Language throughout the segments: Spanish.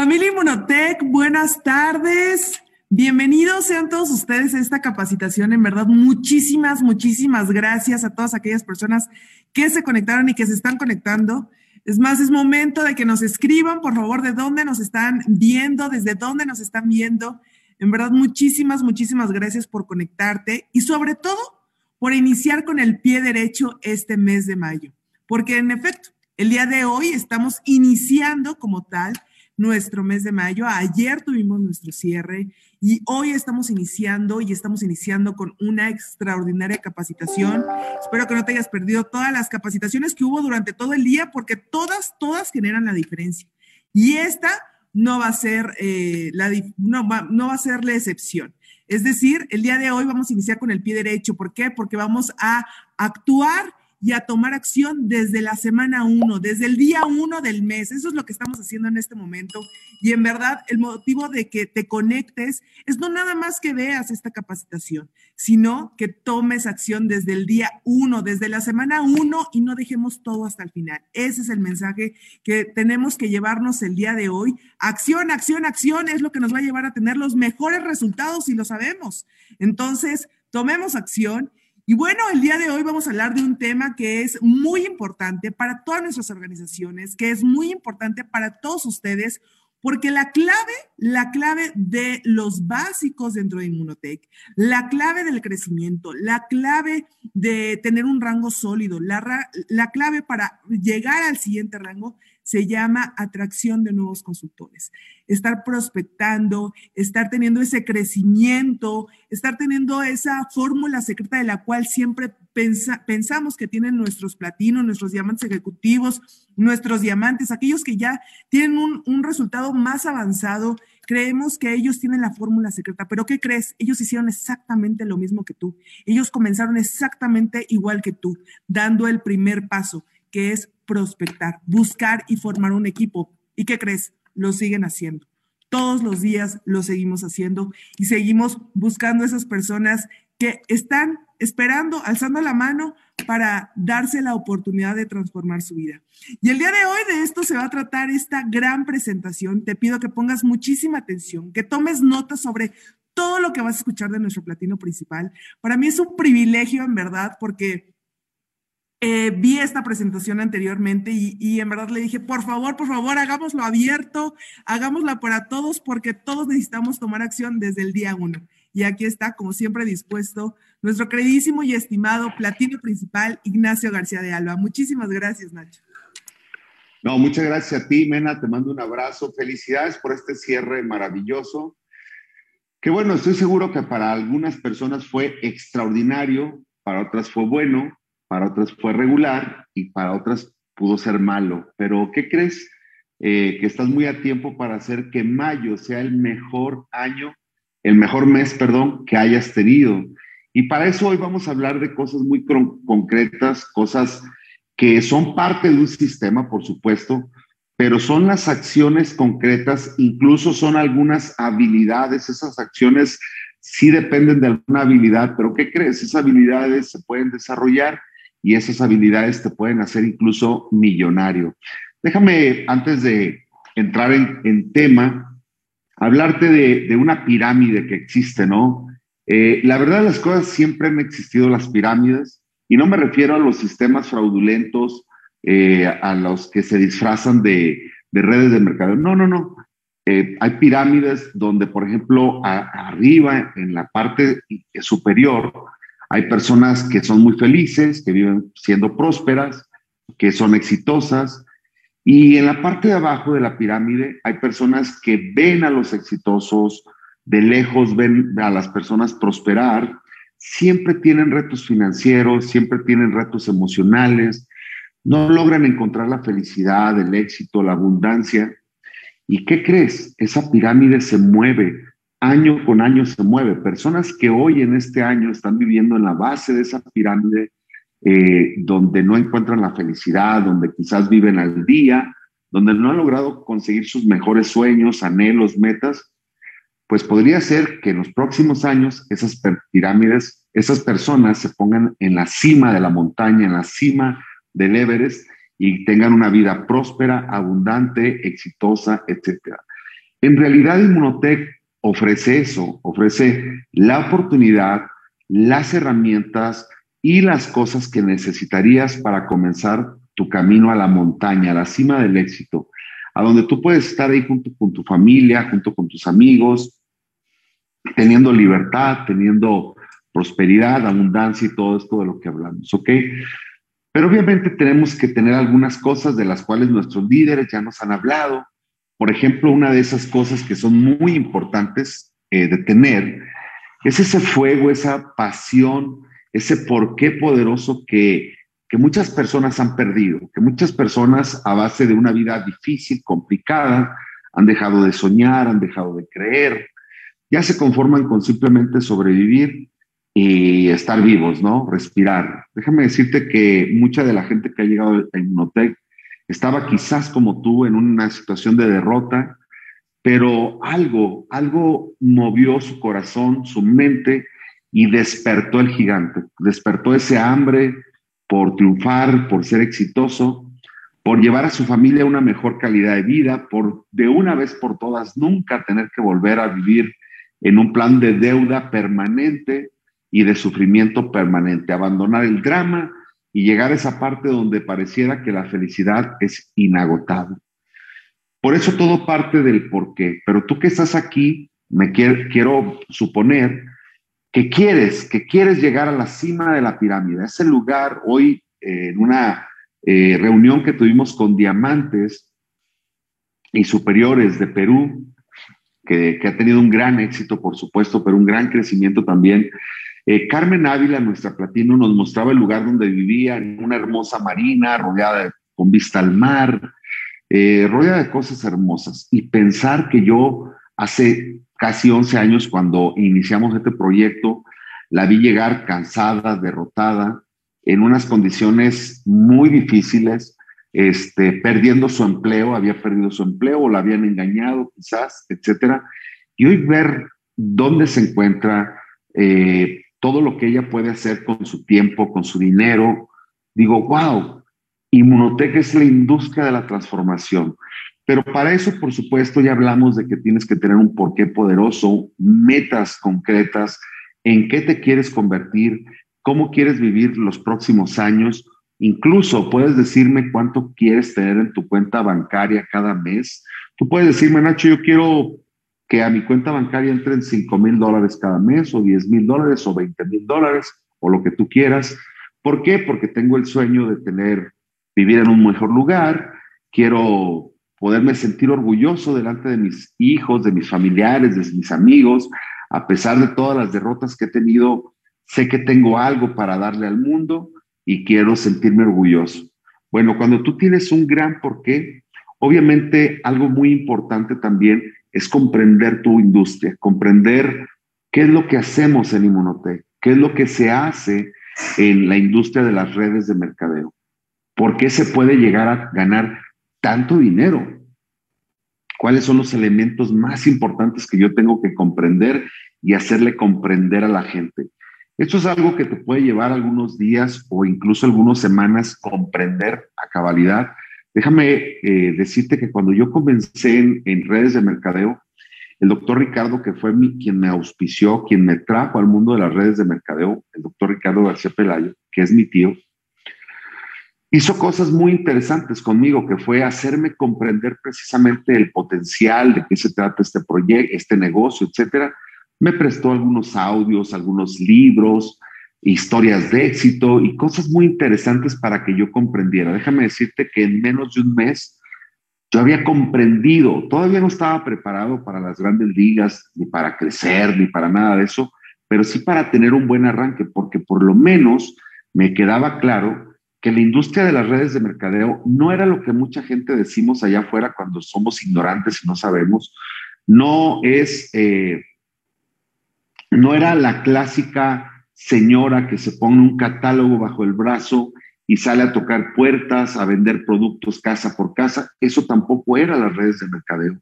Familia Inmunotech, buenas tardes. Bienvenidos sean todos ustedes a esta capacitación. En verdad, muchísimas, muchísimas gracias a todas aquellas personas que se conectaron y que se están conectando. Es más, es momento de que nos escriban, por favor, de dónde nos están viendo, desde dónde nos están viendo. En verdad, muchísimas, muchísimas gracias por conectarte y sobre todo por iniciar con el pie derecho este mes de mayo. Porque en efecto, el día de hoy estamos iniciando como tal nuestro mes de mayo. Ayer tuvimos nuestro cierre y hoy estamos iniciando y estamos iniciando con una extraordinaria capacitación. Espero que no te hayas perdido todas las capacitaciones que hubo durante todo el día porque todas, todas generan la diferencia. Y esta no va a ser, eh, la, no, no va a ser la excepción. Es decir, el día de hoy vamos a iniciar con el pie derecho. ¿Por qué? Porque vamos a actuar y a tomar acción desde la semana uno, desde el día uno del mes. Eso es lo que estamos haciendo en este momento. Y en verdad, el motivo de que te conectes es no nada más que veas esta capacitación, sino que tomes acción desde el día uno, desde la semana uno y no dejemos todo hasta el final. Ese es el mensaje que tenemos que llevarnos el día de hoy. Acción, acción, acción es lo que nos va a llevar a tener los mejores resultados y lo sabemos. Entonces, tomemos acción y bueno, el día de hoy vamos a hablar de un tema que es muy importante para todas nuestras organizaciones, que es muy importante para todos ustedes, porque la clave, la clave de los básicos dentro de Inmunotech, la clave del crecimiento, la clave de tener un rango sólido, la, la clave para llegar al siguiente rango se llama atracción de nuevos consultores. Estar prospectando, estar teniendo ese crecimiento, estar teniendo esa fórmula secreta de la cual siempre pensamos que tienen nuestros platinos, nuestros diamantes ejecutivos, nuestros diamantes, aquellos que ya tienen un, un resultado más avanzado. Creemos que ellos tienen la fórmula secreta, pero ¿qué crees? Ellos hicieron exactamente lo mismo que tú. Ellos comenzaron exactamente igual que tú, dando el primer paso, que es prospectar, buscar y formar un equipo. ¿Y qué crees? Lo siguen haciendo. Todos los días lo seguimos haciendo y seguimos buscando esas personas que están esperando, alzando la mano para darse la oportunidad de transformar su vida. Y el día de hoy de esto se va a tratar esta gran presentación. Te pido que pongas muchísima atención, que tomes notas sobre todo lo que vas a escuchar de nuestro platino principal. Para mí es un privilegio, en verdad, porque eh, vi esta presentación anteriormente y, en verdad le dije, por favor, por favor, hagámoslo abierto, hagámoslo para todos porque todos necesitamos tomar acción desde el día uno. Y aquí está, como siempre, dispuesto nuestro queridísimo y estimado platino principal, Ignacio García de Alba. Muchísimas gracias, Nacho. No, muchas gracias a ti, Mena. Te mando un abrazo. Felicidades por este cierre maravilloso. Que bueno, estoy seguro que para algunas personas fue extraordinario, para otras fue bueno, para otras fue regular y para otras pudo ser malo. Pero, ¿qué crees? Eh, que estás muy a tiempo para hacer que mayo sea el mejor año, el mejor mes, perdón, que hayas tenido. Y para eso hoy vamos a hablar de cosas muy concretas, cosas que son parte de un sistema, por supuesto, pero son las acciones concretas, incluso son algunas habilidades, esas acciones sí dependen de alguna habilidad, pero ¿qué crees? Esas habilidades se pueden desarrollar y esas habilidades te pueden hacer incluso millonario. Déjame, antes de entrar en, tema, hablarte de, una pirámide que existe, ¿no? Eh, la verdad, las cosas siempre han existido las pirámides y no me refiero a los sistemas fraudulentos, eh, a los que se disfrazan de, redes de mercado. No, no, no. Eh, hay pirámides donde, por ejemplo, arriba, en la parte superior, hay personas que son muy felices, que viven siendo prósperas, que son exitosas. Y en la parte de abajo de la pirámide hay personas que ven a los exitosos, de lejos ven a las personas prosperar, siempre tienen retos financieros, siempre tienen retos emocionales, no logran encontrar la felicidad, el éxito, la abundancia. ¿Y qué crees? Esa pirámide se mueve año con año se mueve. Personas que hoy en este año están viviendo en la base de esa pirámide, eh, donde no encuentran la felicidad, donde quizás viven al día, donde no han logrado conseguir sus mejores sueños, anhelos, metas, pues podría ser que en los próximos años esas pirámides, esas personas se pongan en la cima de la montaña, en la cima del Everest y tengan una vida próspera, abundante, exitosa, etcétera. En realidad, Inmunotech ofrece eso, ofrece la oportunidad, las herramientas y las cosas que necesitarías para comenzar tu camino a la montaña, a la cima del éxito, a donde tú puedes estar ahí junto con tu familia, junto con tus amigos, teniendo libertad, teniendo prosperidad, abundancia y todo esto de lo que hablamos, ¿ok? Pero obviamente tenemos que tener algunas cosas de las cuales nuestros líderes ya nos han hablado. Por ejemplo, una de esas cosas que son muy importantes eh, de tener es ese fuego, esa pasión, ese porqué poderoso que, que muchas personas han perdido, que muchas personas a base de una vida difícil, complicada, han dejado de soñar, han dejado de creer, ya se conforman con simplemente sobrevivir y estar vivos, ¿no? Respirar. Déjame decirte que mucha de la gente que ha llegado a Inmunotech estaba quizás como tú en una situación de derrota, pero algo, algo movió su corazón, su mente y despertó el gigante, despertó ese hambre por triunfar, por ser exitoso, por llevar a su familia a una mejor calidad de vida, por de una vez por todas nunca tener que volver a vivir en un plan de deuda permanente y de sufrimiento permanente, abandonar el drama y llegar a esa parte donde pareciera que la felicidad es inagotable. Por eso todo parte del por qué, pero tú que estás aquí, me quiero, suponer que quieres, que quieres llegar a la cima de la pirámide, ese lugar hoy en una eh, reunión que tuvimos con diamantes y superiores de Perú, que, ha tenido un gran éxito, por supuesto, pero un gran crecimiento también. Eh, Carmen Ávila, nuestra platino, nos mostraba el lugar donde vivía, en una hermosa marina, rodeada con vista al mar, eh, rodeada de cosas hermosas. Y pensar que yo hace casi 11 años, cuando iniciamos este proyecto, la vi llegar cansada, derrotada, en unas condiciones muy difíciles, este, perdiendo su empleo, había perdido su empleo o la habían engañado quizás, etcétera. Y hoy ver dónde se encuentra, eh, todo lo que ella puede hacer con su tiempo, con su dinero, digo, wow, Inmunotech es la industria de la transformación. Pero para eso, por supuesto, ya hablamos de que tienes que tener un porqué poderoso, metas concretas, en qué te quieres convertir, cómo quieres vivir los próximos años, Incluso puedes decirme cuánto quieres tener en tu cuenta bancaria cada mes. Tú puedes decirme, Nacho, yo quiero que a mi cuenta bancaria entren 5 mil dólares cada mes o 10 mil dólares o 20 mil dólares o lo que tú quieras. ¿Por qué? Porque tengo el sueño de tener, vivir en un mejor lugar. Quiero poderme sentir orgulloso delante de mis hijos, de mis familiares, de mis amigos. A pesar de todas las derrotas que he tenido, sé que tengo algo para darle al mundo y quiero sentirme orgulloso. Bueno, cuando tú tienes un gran porqué, obviamente algo muy importante también es comprender tu industria, comprender qué es lo que hacemos en Inmunotech, qué es lo que se hace en la industria de las redes de mercadeo, por qué se puede llegar a ganar tanto dinero, cuáles son los elementos más importantes que yo tengo que comprender y hacerle comprender a la gente. Esto es algo que te puede llevar algunos días o incluso algunas semanas comprender a cabalidad. Déjame eh, decirte que cuando yo comencé en, redes de mercadeo, el doctor Ricardo, que fue mi, quien me auspició, quien me trajo al mundo de las redes de mercadeo, el doctor Ricardo García Pelayo, que es mi tío, hizo cosas muy interesantes conmigo, que fue hacerme comprender precisamente el potencial de qué se trata este proyecto, este negocio, etcétera, me prestó algunos audios, algunos libros, historias de éxito y cosas muy interesantes para que yo comprendiera. Déjame decirte que en menos de un mes yo había comprendido, todavía no estaba preparado para las grandes ligas, ni para crecer, ni para nada de eso, pero sí para tener un buen arranque, porque por lo menos me quedaba claro que la industria de las redes de mercadeo no era lo que mucha gente decimos allá afuera cuando somos ignorantes y no sabemos, no es... Eh, no era la clásica señora que se pone un catálogo bajo el brazo y sale a tocar puertas, a vender productos casa por casa. Eso tampoco era las redes de mercadeo.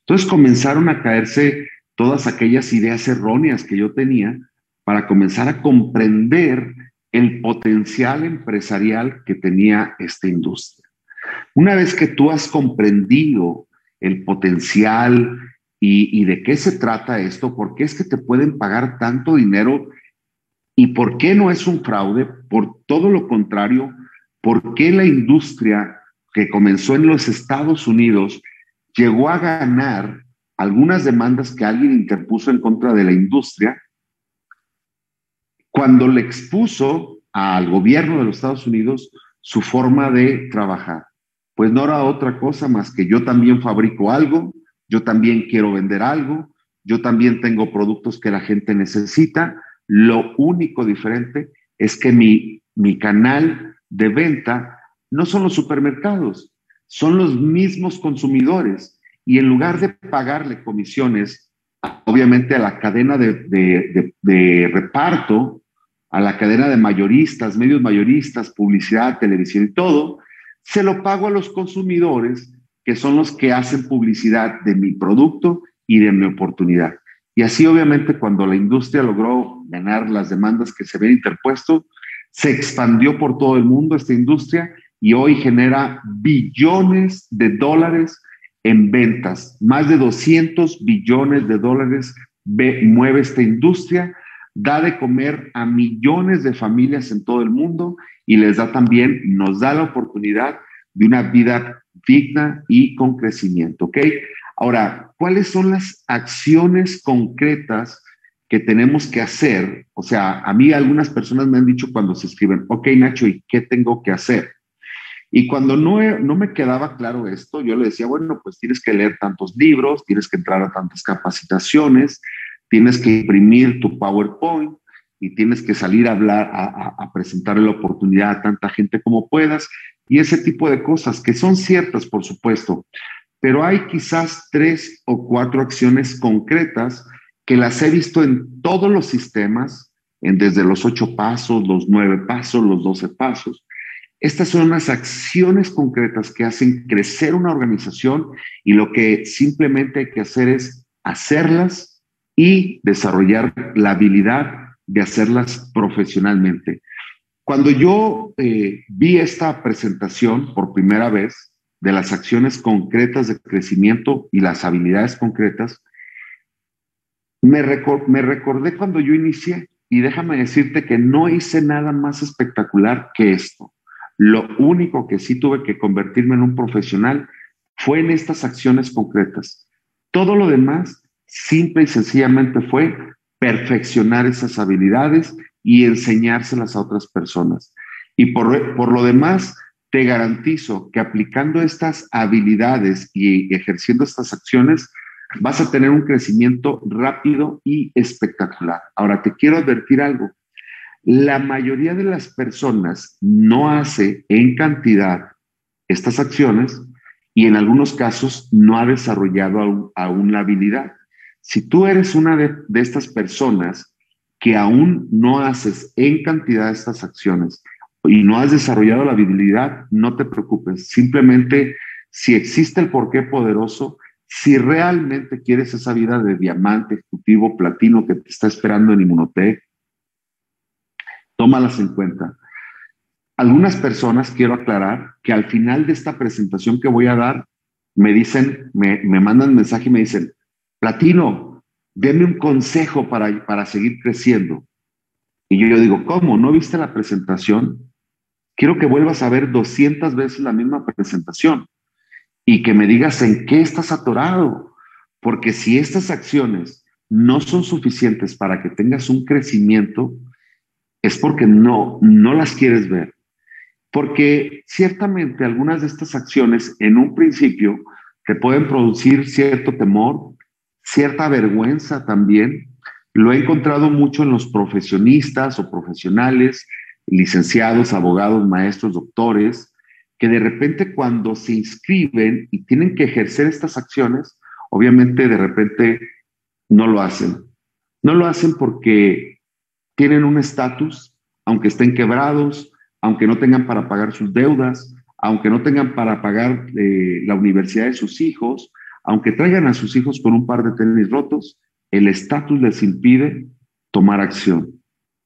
Entonces comenzaron a caerse todas aquellas ideas erróneas que yo tenía para comenzar a comprender el potencial empresarial que tenía esta industria. Una vez que tú has comprendido el potencial, ¿Y, de qué se trata esto? ¿Por qué es que te pueden pagar tanto dinero? ¿Y por qué no es un fraude? Por todo lo contrario, ¿por qué la industria que comenzó en los Estados Unidos llegó a ganar algunas demandas que alguien interpuso en contra de la industria cuando le expuso al gobierno de los Estados Unidos su forma de trabajar. Pues no era otra cosa más que yo también fabrico algo, yo también quiero vender algo, yo también tengo productos que la gente necesita. Lo único diferente es que mi, mi canal de venta no son los supermercados, son los mismos consumidores. Y en lugar de pagarle comisiones, obviamente a la cadena de, de, de reparto, a la cadena de mayoristas, medios mayoristas, publicidad, televisión y todo, se lo pago a los consumidores, que son los que hacen publicidad de mi producto y de mi oportunidad. Y así obviamente cuando la industria logró ganar las demandas que se habían interpuesto, se expandió por todo el mundo esta industria y hoy genera billones de dólares en ventas. Más de 200 billones de dólares mueve esta industria da de comer a millones de familias en todo el mundo y les da también, nos da la oportunidad de una vida digna y con crecimiento, ¿ok? Ahora, ¿cuáles son las acciones concretas que tenemos que hacer? O sea, a mí algunas personas me han dicho cuando se escriben, ok, Nacho, ¿y qué tengo que hacer? Y cuando no, no me quedaba claro esto, yo le decía, bueno, pues tienes que leer tantos libros, tienes que entrar a tantas capacitaciones, tienes que imprimir tu PowerPoint y tienes que salir a hablar, a, a, presentar la oportunidad a tanta gente como puedas y ese tipo de cosas que son ciertas, por supuesto, pero hay quizás tres o cuatro acciones concretas que las he visto en todos los sistemas, en desde los ocho pasos, los nueve pasos, los doce pasos. Estas son las acciones concretas que hacen crecer una organización y lo que simplemente hay que hacer es hacerlas y desarrollar la habilidad de hacerlas profesionalmente. Cuando yo eh, vi esta presentación por primera vez de las acciones concretas de crecimiento y las habilidades concretas, me, me recordé cuando yo inicié y déjame decirte que no hice nada más espectacular que esto. Lo único que sí tuve que convertirme en un profesional fue en estas acciones concretas. Todo lo demás simple y sencillamente fue perfeccionar esas habilidades y enseñárselas a otras personas. Y por, por lo demás, te garantizo que aplicando estas habilidades y ejerciendo estas acciones, vas a tener un crecimiento rápido y espectacular. Ahora, te quiero advertir algo. La mayoría de las personas no hace en cantidad estas acciones y en algunos casos no ha desarrollado aún la habilidad. Si tú eres una de, estas personas que aún no haces en cantidad estas acciones y no has desarrollado la habilidad, no te preocupes. Simplemente, si existe el porqué poderoso, si realmente quieres esa vida de diamante, ejecutivo, platino que te está esperando en Inmunotech, tómalas en cuenta. Algunas personas, quiero aclarar, que al final de esta presentación que voy a dar, me dicen, me, me mandan mensaje y me dicen, Platino, deme un consejo para, para seguir creciendo. Y yo, yo digo, ¿cómo? ¿No viste la presentación? Quiero que vuelvas a ver 200 veces la misma presentación y que me digas en qué estás atorado. Porque si estas acciones no son suficientes para que tengas un crecimiento, es porque no, no las quieres ver. Porque ciertamente algunas de estas acciones en un principio te pueden producir cierto temor, cierta vergüenza también. Lo he encontrado mucho en los profesionistas o profesionales, licenciados, abogados, maestros, doctores, que de repente cuando se inscriben y tienen que ejercer estas acciones, obviamente de repente no lo hacen. No lo hacen porque tienen un estatus, aunque estén quebrados, aunque no tengan para pagar sus deudas, aunque no tengan para pagar eh, la universidad de sus hijos, aunque traigan a sus hijos con un par de tenis rotos, el estatus les impide tomar acción.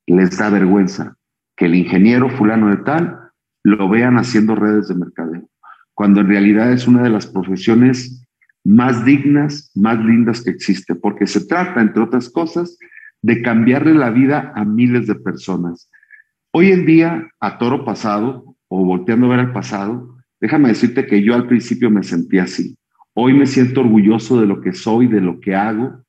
Les da vergüenza que el ingeniero fulano de tal lo vean haciendo redes de mercadeo, cuando en realidad es una de las profesiones más dignas, más lindas que existe, porque se trata, entre otras cosas, de cambiarle la vida a miles de personas. Hoy en día, a toro pasado, o volteando a ver al pasado, déjame decirte que yo al principio me sentía así. Hoy me siento orgulloso de lo que soy, de lo que hago.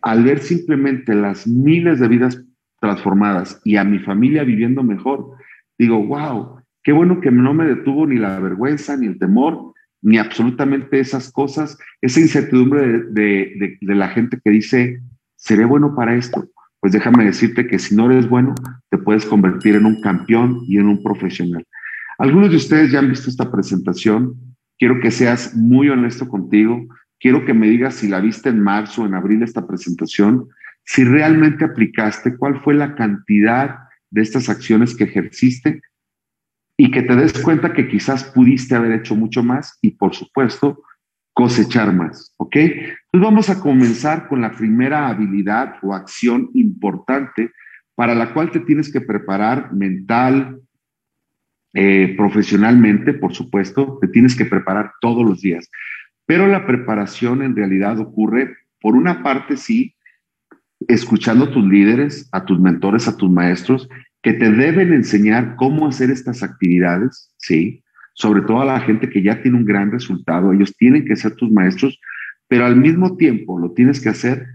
Al ver simplemente las miles de vidas transformadas y a mi familia viviendo mejor, digo, wow, qué bueno que no me detuvo ni la vergüenza, ni el temor, ni absolutamente esas cosas, esa incertidumbre de, la gente que dice, ¿seré bueno para esto? Pues déjame decirte que si no eres bueno, te puedes convertir en un campeón y en un profesional. Algunos de ustedes ya han visto esta presentación. Quiero que seas muy honesto contigo. Quiero que me digas si la viste en marzo, en abril esta presentación, si realmente aplicaste, cuál fue la cantidad de estas acciones que ejerciste y que te des cuenta que quizás pudiste haber hecho mucho más y por supuesto cosechar más, ¿ok? Entonces vamos a comenzar con la primera habilidad o acción importante para la cual te tienes que preparar mental, eh, profesionalmente, por supuesto, te tienes que preparar todos los días. Pero la preparación en realidad ocurre, por una parte, sí, escuchando a tus líderes, a tus mentores, a tus maestros que te deben enseñar cómo hacer estas actividades, ¿sí? Sobre todo a la gente que ya tiene un gran resultado, ellos tienen que ser tus maestros, pero al mismo tiempo lo tienes que hacer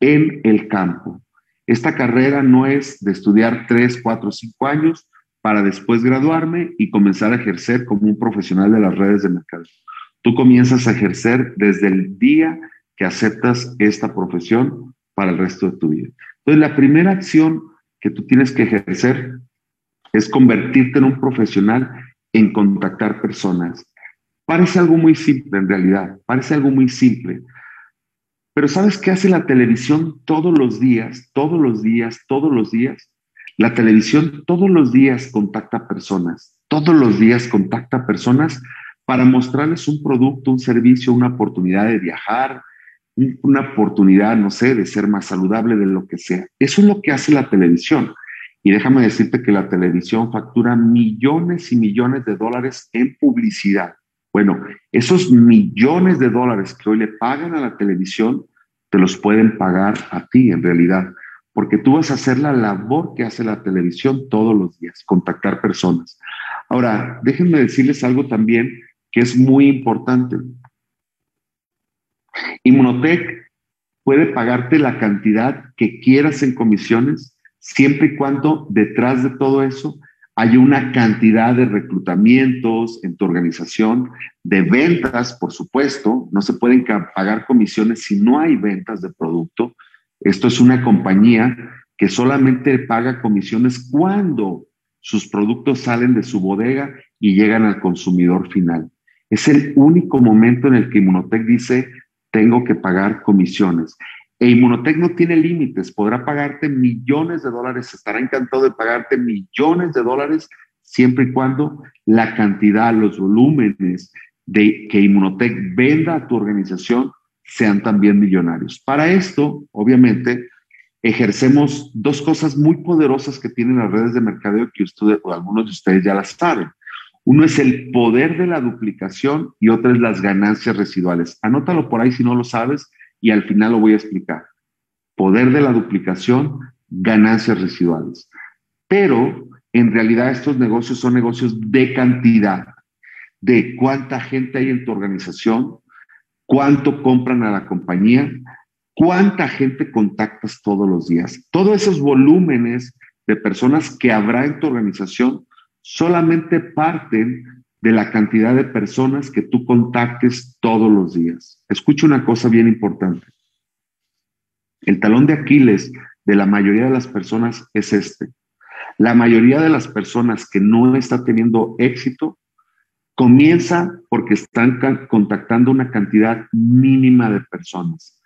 en el campo. Esta carrera no es de estudiar tres, cuatro, cinco años para después graduarme y comenzar a ejercer como un profesional de las redes de mercado. Tú comienzas a ejercer desde el día que aceptas esta profesión para el resto de tu vida. Entonces, la primera acción que tú tienes que ejercer es convertirte en un profesional en contactar personas. Parece algo muy simple en realidad, parece algo muy simple. Pero ¿sabes qué hace la televisión todos los días, todos los días, todos los días? La televisión todos los días contacta personas, todos los días contacta personas para mostrarles un producto, un servicio, una oportunidad de viajar, una oportunidad, no sé, de ser más saludable, de lo que sea. Eso es lo que hace la televisión. Y déjame decirte que la televisión factura millones y millones de dólares en publicidad. Bueno, esos millones de dólares que hoy le pagan a la televisión, te los pueden pagar a ti en realidad, porque tú vas a hacer la labor que hace la televisión todos los días, contactar personas. Ahora, déjenme decirles algo también que es muy importante. Inmunotech puede pagarte la cantidad que quieras en comisiones, siempre y cuando detrás de todo eso hay una cantidad de reclutamientos en tu organización, de ventas, por supuesto. No se pueden pagar comisiones si no hay ventas de producto. Esto es una compañía que solamente paga comisiones cuando sus productos salen de su bodega y llegan al consumidor final. Es el único momento en el que Inmunotech dice, tengo que pagar comisiones. E Inmunotech no tiene límites, podrá pagarte millones de dólares, estará encantado de pagarte millones de dólares siempre y cuando la cantidad, los volúmenes de que Inmunotech venda a tu organización sean también millonarios. Para esto, obviamente, ejercemos dos cosas muy poderosas que tienen las redes de mercadeo que ustedes o algunos de ustedes ya las saben. Uno es el poder de la duplicación y otro es las ganancias residuales. Anótalo por ahí si no lo sabes y al final lo voy a explicar. Poder de la duplicación, ganancias residuales. Pero en realidad estos negocios son negocios de cantidad, de cuánta gente hay en tu organización, cuánto compran a la compañía, cuánta gente contactas todos los días. Todos esos volúmenes de personas que habrá en tu organización solamente parten de la cantidad de personas que tú contactes todos los días. Escucha una cosa bien importante. El talón de Aquiles de la mayoría de las personas es este. La mayoría de las personas que no está teniendo éxito comienza porque están contactando una cantidad mínima de personas.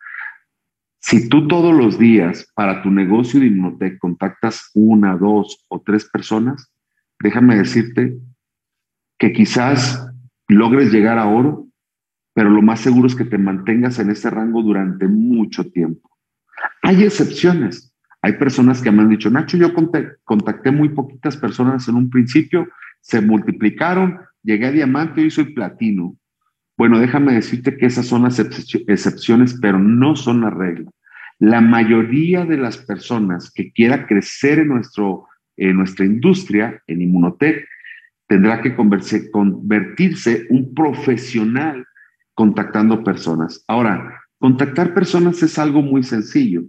Si tú todos los días para tu negocio de Inmotec contactas una, dos o tres personas, déjame decirte que quizás logres llegar a oro, pero lo más seguro es que te mantengas en ese rango durante mucho tiempo. Hay excepciones. Hay personas que me han dicho, Nacho, yo contacté muy poquitas personas en un principio, se multiplicaron, llegué a diamante y soy platino. Bueno, déjame decirte que esas son las excepciones, pero no son la regla. La mayoría de las personas que quiera crecer en, nuestro, en nuestra industria, en Inmunotech, tendrá que convertirse un profesional contactando personas. Ahora, contactar personas es algo muy sencillo.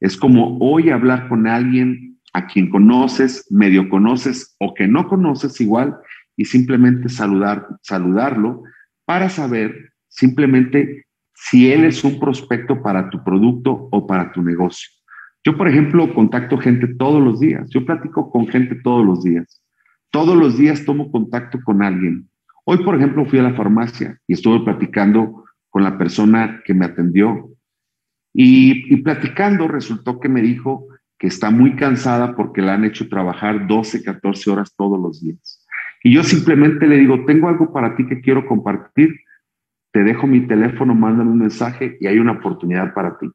Es como hoy hablar con alguien a quien conoces, medio conoces o que no conoces igual y simplemente saludar, saludarlo para saber simplemente si él es un prospecto para tu producto o para tu negocio. Yo, por ejemplo, contacto gente todos los días. Yo platico con gente todos los días. Todos los días tomo contacto con alguien. Hoy, por ejemplo, fui a la farmacia y estuve platicando con la persona que me atendió. Y, platicando resultó que me dijo que está muy cansada porque la han hecho trabajar 12, 14 horas todos los días. Y yo simplemente le digo, tengo algo para ti que quiero compartir, te dejo mi teléfono, mándame un mensaje y hay una oportunidad para ti.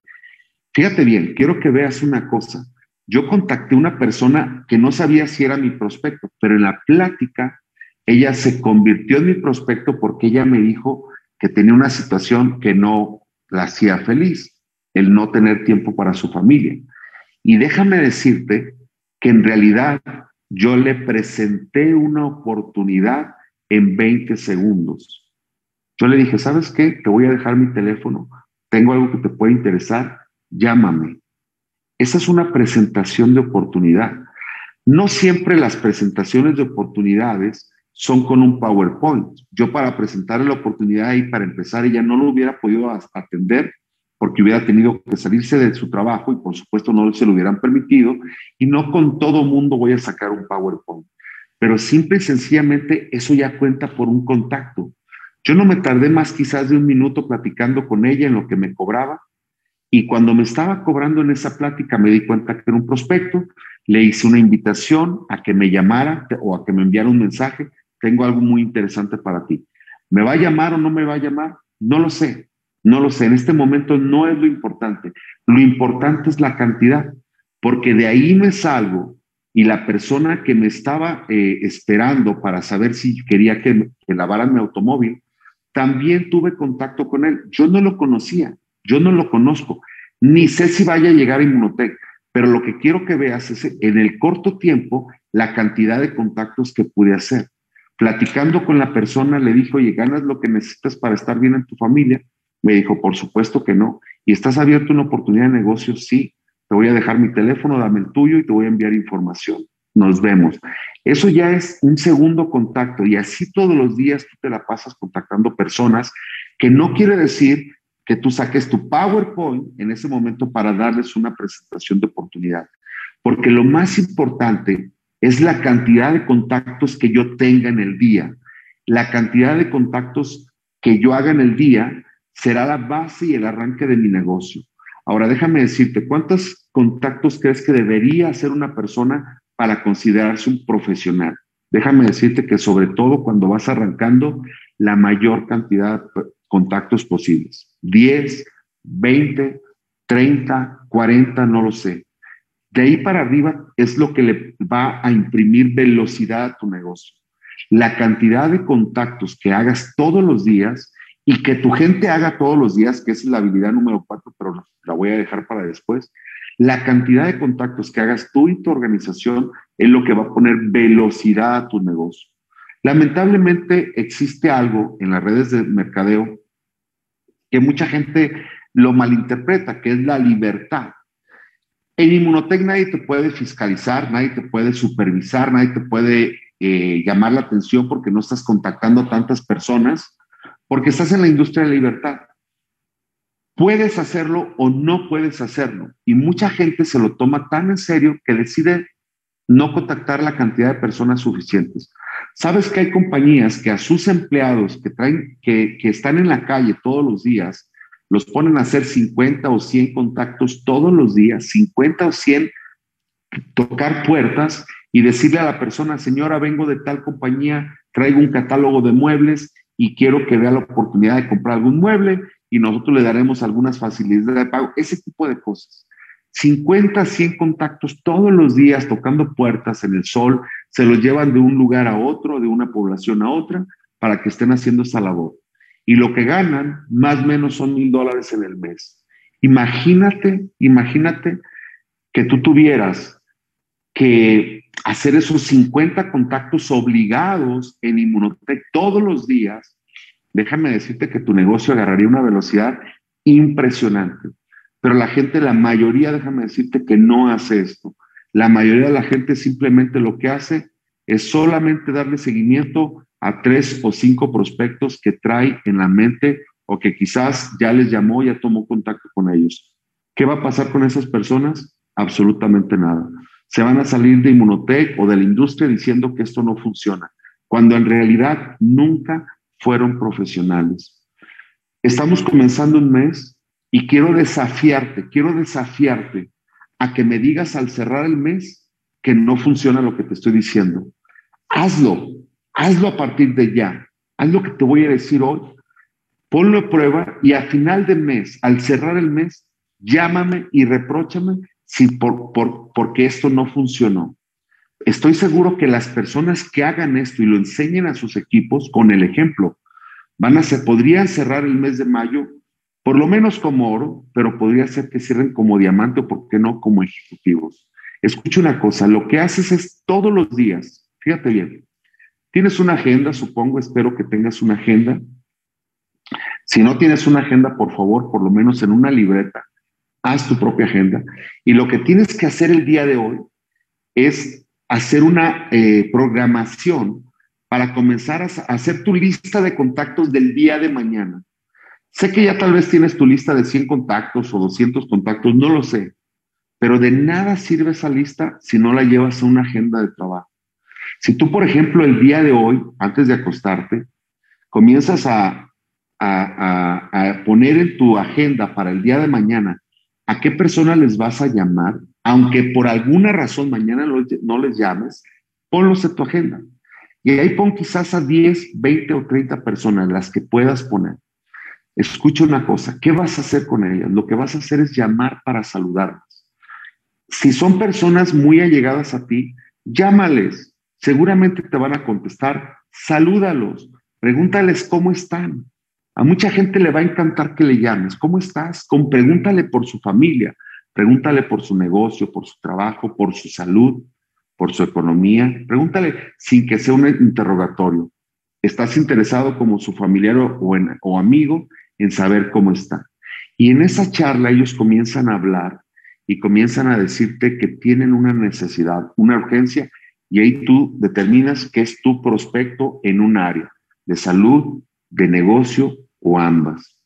Fíjate bien, quiero que veas una cosa. Yo contacté a una persona que no sabía si era mi prospecto, pero en la plática ella se convirtió en mi prospecto porque ella me dijo que tenía una situación que no la hacía feliz, el no tener tiempo para su familia. Y déjame decirte que en realidad yo le presenté una oportunidad en 20 segundos. Yo le dije, ¿sabes qué? Te voy a dejar mi teléfono. Tengo algo que te puede interesar. Llámame. Esa es una presentación de oportunidad. No siempre las presentaciones de oportunidades son con un PowerPoint. Yo para presentar la oportunidad y para empezar, ella no lo hubiera podido atender porque hubiera tenido que salirse de su trabajo y por supuesto no se lo hubieran permitido y no con todo mundo voy a sacar un PowerPoint. Pero simple y sencillamente eso ya cuenta por un contacto. Yo no me tardé más quizás de un minuto platicando con ella en lo que me cobraba y cuando me estaba cobrando en esa plática me di cuenta que era un prospecto, le hice una invitación a que me llamara o a que me enviara un mensaje, tengo algo muy interesante para ti. ¿Me va a llamar o no me va a llamar? No lo sé, no lo sé. En este momento no es lo importante. Lo importante es la cantidad, porque de ahí me salgo y la persona que me estaba eh, esperando para saber si quería que, que lavaran mi automóvil, también tuve contacto con él. Yo no lo conocía, yo no lo conozco, ni sé si vaya a llegar a Inmunotech, pero lo que quiero que veas es en el corto tiempo la cantidad de contactos que pude hacer. Platicando con la persona, le dijo, oye, ¿ganas lo que necesitas para estar bien en tu familia? Me dijo, por supuesto que no. ¿Y estás abierto a una oportunidad de negocio? Sí. Te voy a dejar mi teléfono, dame el tuyo y te voy a enviar información. Nos vemos. Eso ya es un segundo contacto y así todos los días tú te la pasas contactando personas que no quiere decir que tú saques tu PowerPoint en ese momento para darles una presentación de oportunidad. Porque lo más importante es la cantidad de contactos que yo tenga en el día. La cantidad de contactos que yo haga en el día será la base y el arranque de mi negocio. Ahora déjame decirte, ¿cuántos contactos crees que debería hacer una persona para considerarse un profesional. Déjame decirte que sobre todo cuando vas arrancando, la mayor cantidad contactos posibles. 10, 20, 30, 40, no lo sé. De ahí para arriba es lo que le va a imprimir velocidad a tu negocio. La cantidad de contactos que hagas todos los días y que tu gente haga todos los días, que es la habilidad número cuatro, pero la voy a dejar para después, la cantidad de contactos que hagas tú y tu organización es lo que va a poner velocidad a tu negocio. Lamentablemente existe algo en las redes de mercadeo que mucha gente lo malinterpreta, que es la libertad. En Inmunotech nadie te puede fiscalizar, nadie te puede supervisar, nadie te puede eh, llamar la atención porque no estás contactando a tantas personas, porque estás en la industria de la libertad. Puedes hacerlo o no puedes hacerlo. Y mucha gente se lo toma tan en serio que decide no contactar la cantidad de personas suficientes. Sabes que hay compañías que a sus empleados que traen, que, que están en la calle todos los días, los ponen a hacer 50 o 100 contactos todos los días, 50 o 100, tocar puertas y decirle a la persona, señora, vengo de tal compañía, traigo un catálogo de muebles y quiero que vea la oportunidad de comprar algún mueble y nosotros le daremos algunas facilidades de pago, ese tipo de cosas. 50, 100 contactos todos los días tocando puertas en el sol, se los llevan de un lugar a otro, de una población a otra, para que estén haciendo esa labor. y lo que ganan más o menos son mil dólares en el mes. Imagínate, imagínate que tú tuvieras que hacer esos 50 contactos obligados en Inmunotech todos los días, déjame decirte que tu negocio agarraría una velocidad impresionante. Pero la gente, la mayoría, déjame decirte que no hace esto. La mayoría de la gente simplemente lo que hace es solamente darle seguimiento a tres o cinco prospectos que trae en la mente o que quizás ya les llamó, ya tomó contacto con ellos. ¿Qué va a pasar con esas personas? Absolutamente nada. Se van a salir de Inmunotech o de la industria diciendo que esto no funciona, cuando en realidad nunca fueron profesionales. Estamos comenzando un mes y quiero desafiarte, quiero desafiarte a que me digas al cerrar el mes que no funciona lo que te estoy diciendo. Hazlo, hazlo a partir de ya. Haz lo que te voy a decir hoy. Ponlo a prueba y a final de mes, al cerrar el mes, llámame y repróchame si por, por, porque esto no funcionó. Estoy seguro que las personas que hagan esto y lo enseñen a sus equipos con el ejemplo, van a ser, podrían cerrar el mes de mayo por lo menos como oro, pero podría ser que cierren como diamante o, por qué no, como ejecutivos. Escucha una cosa, lo que haces es todos los días, fíjate bien, tienes una agenda, supongo, espero que tengas una agenda. Si no tienes una agenda, por favor, por lo menos en una libreta, haz tu propia agenda. Y lo que tienes que hacer el día de hoy es hacer una eh, programación para comenzar a hacer tu lista de contactos del día de mañana. Sé que ya tal vez tienes tu lista de 100 contactos o 200 contactos, no lo sé, pero de nada sirve esa lista si no la llevas a una agenda de trabajo. Si tú, por ejemplo, el día de hoy, antes de acostarte, comienzas a, a, poner en tu agenda para el día de mañana a qué persona les vas a llamar, aunque por alguna razón mañana no les llames, ponlos en tu agenda. Y ahí pon quizás a 10, 20 o 30 personas las que puedas poner. Escucha una cosa, ¿qué vas a hacer con ellas? Lo que vas a hacer es llamar para saludarlas. Si son personas muy allegadas a ti, llámales. Seguramente te van a contestar. Salúdalos. Pregúntales cómo están. A mucha gente le va a encantar que le llames. ¿Cómo estás? Con, pregúntale por su familia. Pregúntale por su negocio, por su trabajo, por su salud, por su economía. Pregúntale sin que sea un interrogatorio. ¿Estás interesado como su familiar o, o amigo? En saber cómo está. Y en esa charla ellos comienzan a hablar y comienzan a decirte que tienen una necesidad, una urgencia, y ahí tú determinas que es tu prospecto en un área de salud, de negocio o ambas.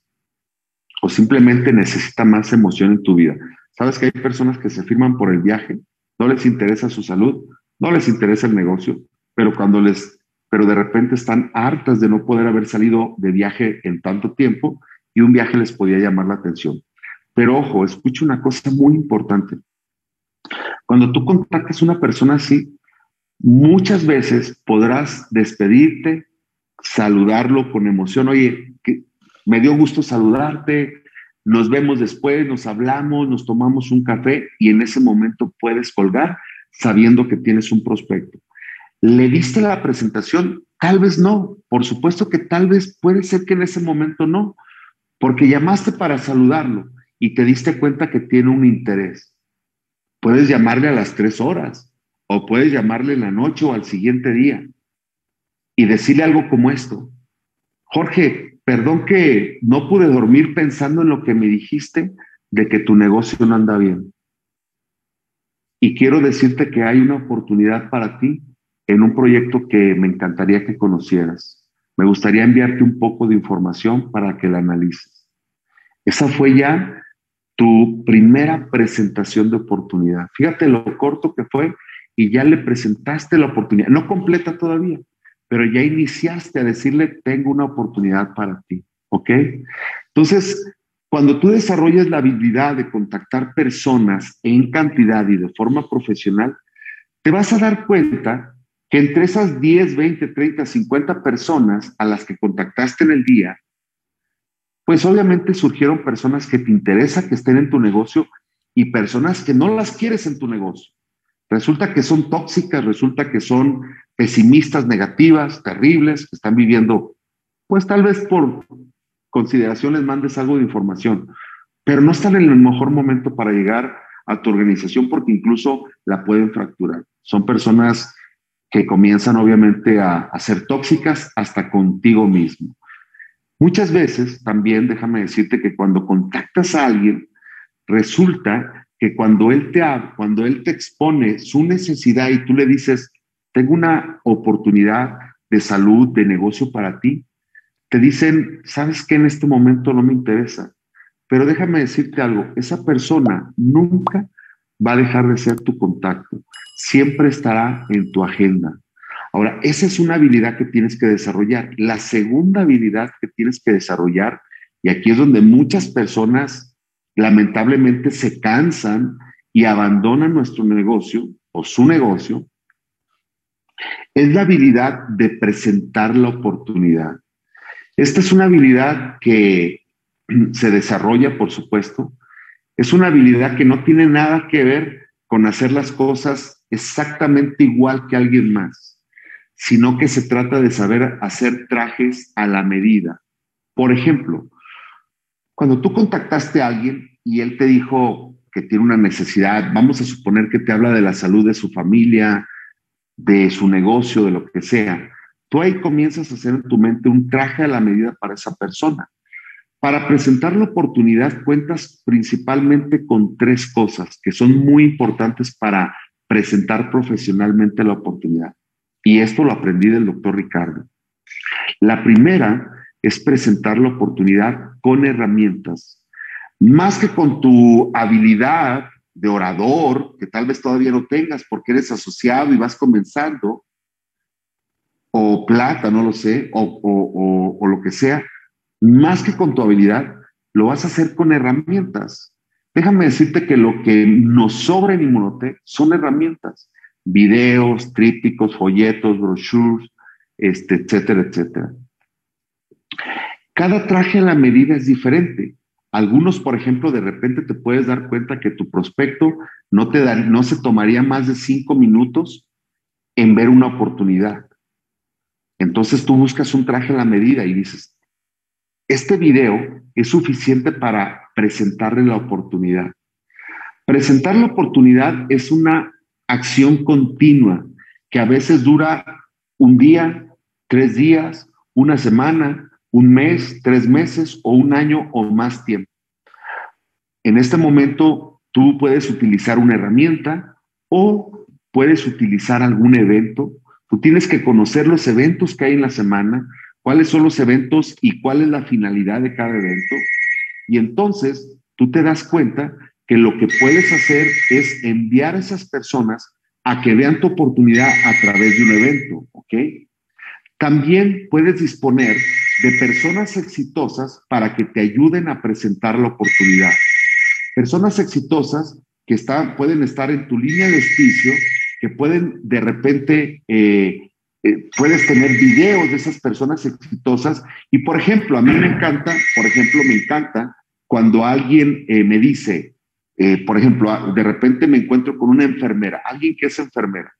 O simplemente necesita más emoción en tu vida. Sabes que hay personas que se firman por el viaje, no les interesa su salud, no les interesa el negocio, pero cuando les pero de repente están hartas de no poder haber salido de viaje en tanto tiempo y un viaje les podía llamar la atención. Pero ojo, escucha una cosa muy importante. Cuando tú contactas a una persona así, muchas veces podrás despedirte, saludarlo con emoción. Oye, que me dio gusto saludarte, nos vemos después, nos hablamos, nos tomamos un café y en ese momento puedes colgar sabiendo que tienes un prospecto. ¿Le diste la presentación? Tal vez no. Por supuesto que tal vez puede ser que en ese momento no, porque llamaste para saludarlo y te diste cuenta que tiene un interés. Puedes llamarle a las tres horas o puedes llamarle en la noche o al siguiente día y decirle algo como esto. Jorge, perdón que no pude dormir pensando en lo que me dijiste de que tu negocio no anda bien. Y quiero decirte que hay una oportunidad para ti en un proyecto que me encantaría que conocieras. Me gustaría enviarte un poco de información para que la analices. Esa fue ya tu primera presentación de oportunidad. Fíjate lo corto que fue y ya le presentaste la oportunidad. No completa todavía, pero ya iniciaste a decirle, tengo una oportunidad para ti. ¿Ok? Entonces, cuando tú desarrollas la habilidad de contactar personas en cantidad y de forma profesional, te vas a dar cuenta que entre esas 10, 20, 30, 50 personas a las que contactaste en el día, pues obviamente surgieron personas que te interesa que estén en tu negocio y personas que no las quieres en tu negocio. Resulta que son tóxicas, resulta que son pesimistas, negativas, terribles, que están viviendo, pues tal vez por consideración les mandes algo de información, pero no están en el mejor momento para llegar a tu organización porque incluso la pueden fracturar. Son personas que comienzan obviamente a, a ser tóxicas hasta contigo mismo. Muchas veces también, déjame decirte que cuando contactas a alguien, resulta que cuando él te cuando él te expone su necesidad y tú le dices, tengo una oportunidad de salud, de negocio para ti, te dicen, sabes que en este momento no me interesa, pero déjame decirte algo, esa persona nunca va a dejar de ser tu contacto, siempre estará en tu agenda. Ahora, esa es una habilidad que tienes que desarrollar. La segunda habilidad que tienes que desarrollar, y aquí es donde muchas personas lamentablemente se cansan y abandonan nuestro negocio o su negocio, es la habilidad de presentar la oportunidad. Esta es una habilidad que se desarrolla, por supuesto. Es una habilidad que no tiene nada que ver con hacer las cosas exactamente igual que alguien más, sino que se trata de saber hacer trajes a la medida. Por ejemplo, cuando tú contactaste a alguien y él te dijo que tiene una necesidad, vamos a suponer que te habla de la salud de su familia, de su negocio, de lo que sea, tú ahí comienzas a hacer en tu mente un traje a la medida para esa persona. Para presentar la oportunidad cuentas principalmente con tres cosas que son muy importantes para presentar profesionalmente la oportunidad. Y esto lo aprendí del doctor Ricardo. La primera es presentar la oportunidad con herramientas más que con tu habilidad de orador, que tal vez todavía no tengas porque eres asociado y vas comenzando, o plata, no lo sé, o, o, lo que sea, más que con tu habilidad, lo vas a hacer con herramientas. Déjame decirte que lo que nos sobra en Inmunotech son herramientas, videos, trípticos, folletos, brochures, este, etcétera, etcétera. Cada traje a la medida es diferente. Algunos, por ejemplo, de repente te puedes dar cuenta que tu prospecto no, te no se tomaría más de cinco minutos en ver una oportunidad. Entonces tú buscas un traje a la medida y dices, este video es suficiente para presentarle la oportunidad. Presentar la oportunidad es una acción continua que a veces dura un día, tres días, una semana, un mes, tres meses o un año o más tiempo. En este momento tú puedes utilizar una herramienta o puedes utilizar algún evento. Tú tienes que conocer los eventos que hay en la semana, cuáles son los eventos y cuál es la finalidad de cada evento. Y entonces tú te das cuenta que lo que puedes hacer es enviar a esas personas a que vean tu oportunidad a través de un evento, ¿ok? También puedes disponer de personas exitosas para que te ayuden a presentar la oportunidad. Personas exitosas que están, pueden estar en tu línea de auspicio, que pueden de repente, eh, eh, puedes tener videos de esas personas exitosas. Y por ejemplo, a mí me encanta, por ejemplo, me encanta cuando alguien eh, me dice, por ejemplo, de repente me encuentro con una enfermera, alguien que es enfermera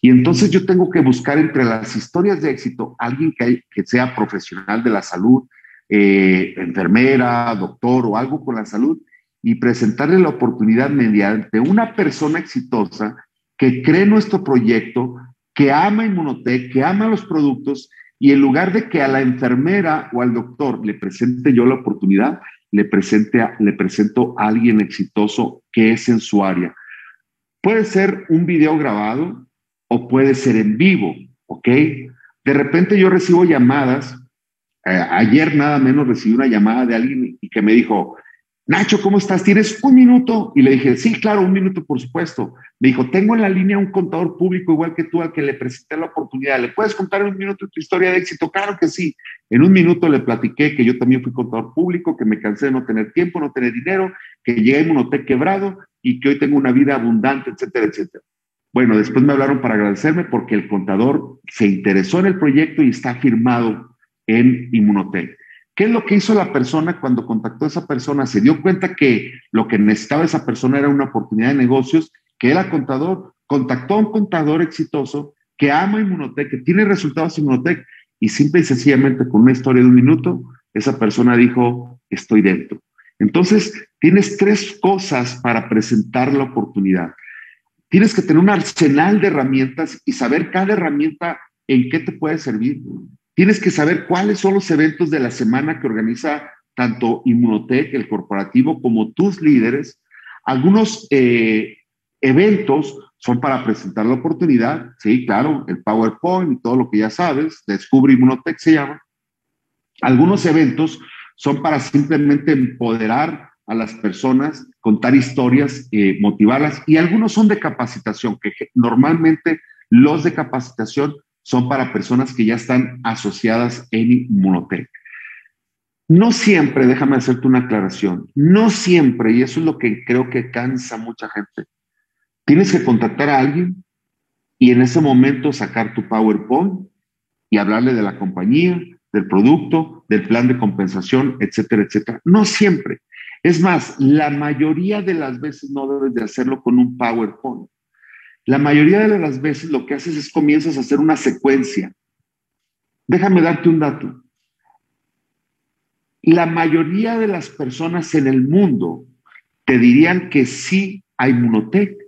y entonces yo tengo que buscar entre las historias de éxito alguien que, que sea profesional de la salud, eh, enfermera, doctor o algo con la salud, y presentarle la oportunidad mediante una persona exitosa que cree nuestro proyecto, que ama Inmunotech, que ama los productos, y en lugar de que a la enfermera o al doctor le presente yo la oportunidad, le, presente le presento a alguien exitoso que es en su área. Puede ser un video grabado, o puede ser en vivo, ¿ok? De repente yo recibo llamadas, eh, ayer nada menos recibí una llamada de alguien y que me dijo, Nacho, ¿cómo estás? ¿Tienes un minuto? Y le dije, sí, claro, un minuto, por supuesto. Me dijo, tengo en la línea un contador público igual que tú al que le presenté la oportunidad. ¿Le puedes contar en un minuto tu historia de éxito? Claro que sí. En un minuto le platiqué que yo también fui contador público, que me cansé de no tener tiempo, no tener dinero, que llegué a Inmunotech quebrado y que hoy tengo una vida abundante, etcétera, etcétera. Bueno, después me hablaron para agradecerme porque el contador se interesó en el proyecto y está firmado en Inmunotech. ¿Qué es lo que hizo la persona cuando contactó a esa persona? Se dio cuenta que lo que necesitaba esa persona era una oportunidad de negocios, que era contador, contactó a un contador exitoso que ama Inmunotech, que tiene resultados en Inmunotech y simple y sencillamente con una historia de un minuto esa persona dijo, estoy dentro. Entonces, tienes tres cosas para presentar la oportunidad. Tienes que tener un arsenal de herramientas y saber cada herramienta en qué te puede servir. Tienes que saber cuáles son los eventos de la semana que organiza tanto Inmunotech, el corporativo, como tus líderes. Algunos eh, eventos son para presentar la oportunidad, sí, claro, el PowerPoint y todo lo que ya sabes, Descubre Inmunotech se llama. Algunos eventos son para simplemente empoderar a las personas, contar historias, eh, motivarlas, y algunos son de capacitación, que normalmente los de capacitación son para personas que ya están asociadas en Inmunotech. No siempre, déjame hacerte una aclaración, no siempre, y eso es lo que creo que cansa mucha gente, tienes que contactar a alguien y en ese momento sacar tu PowerPoint y hablarle de la compañía, del producto, del plan de compensación, etcétera, etcétera. No siempre. Es más, la mayoría de las veces no debes de hacerlo con un PowerPoint. La mayoría de las veces lo que haces es comienzas a hacer una secuencia. Déjame darte un dato. La mayoría de las personas en el mundo te dirían que sí hay Munotec,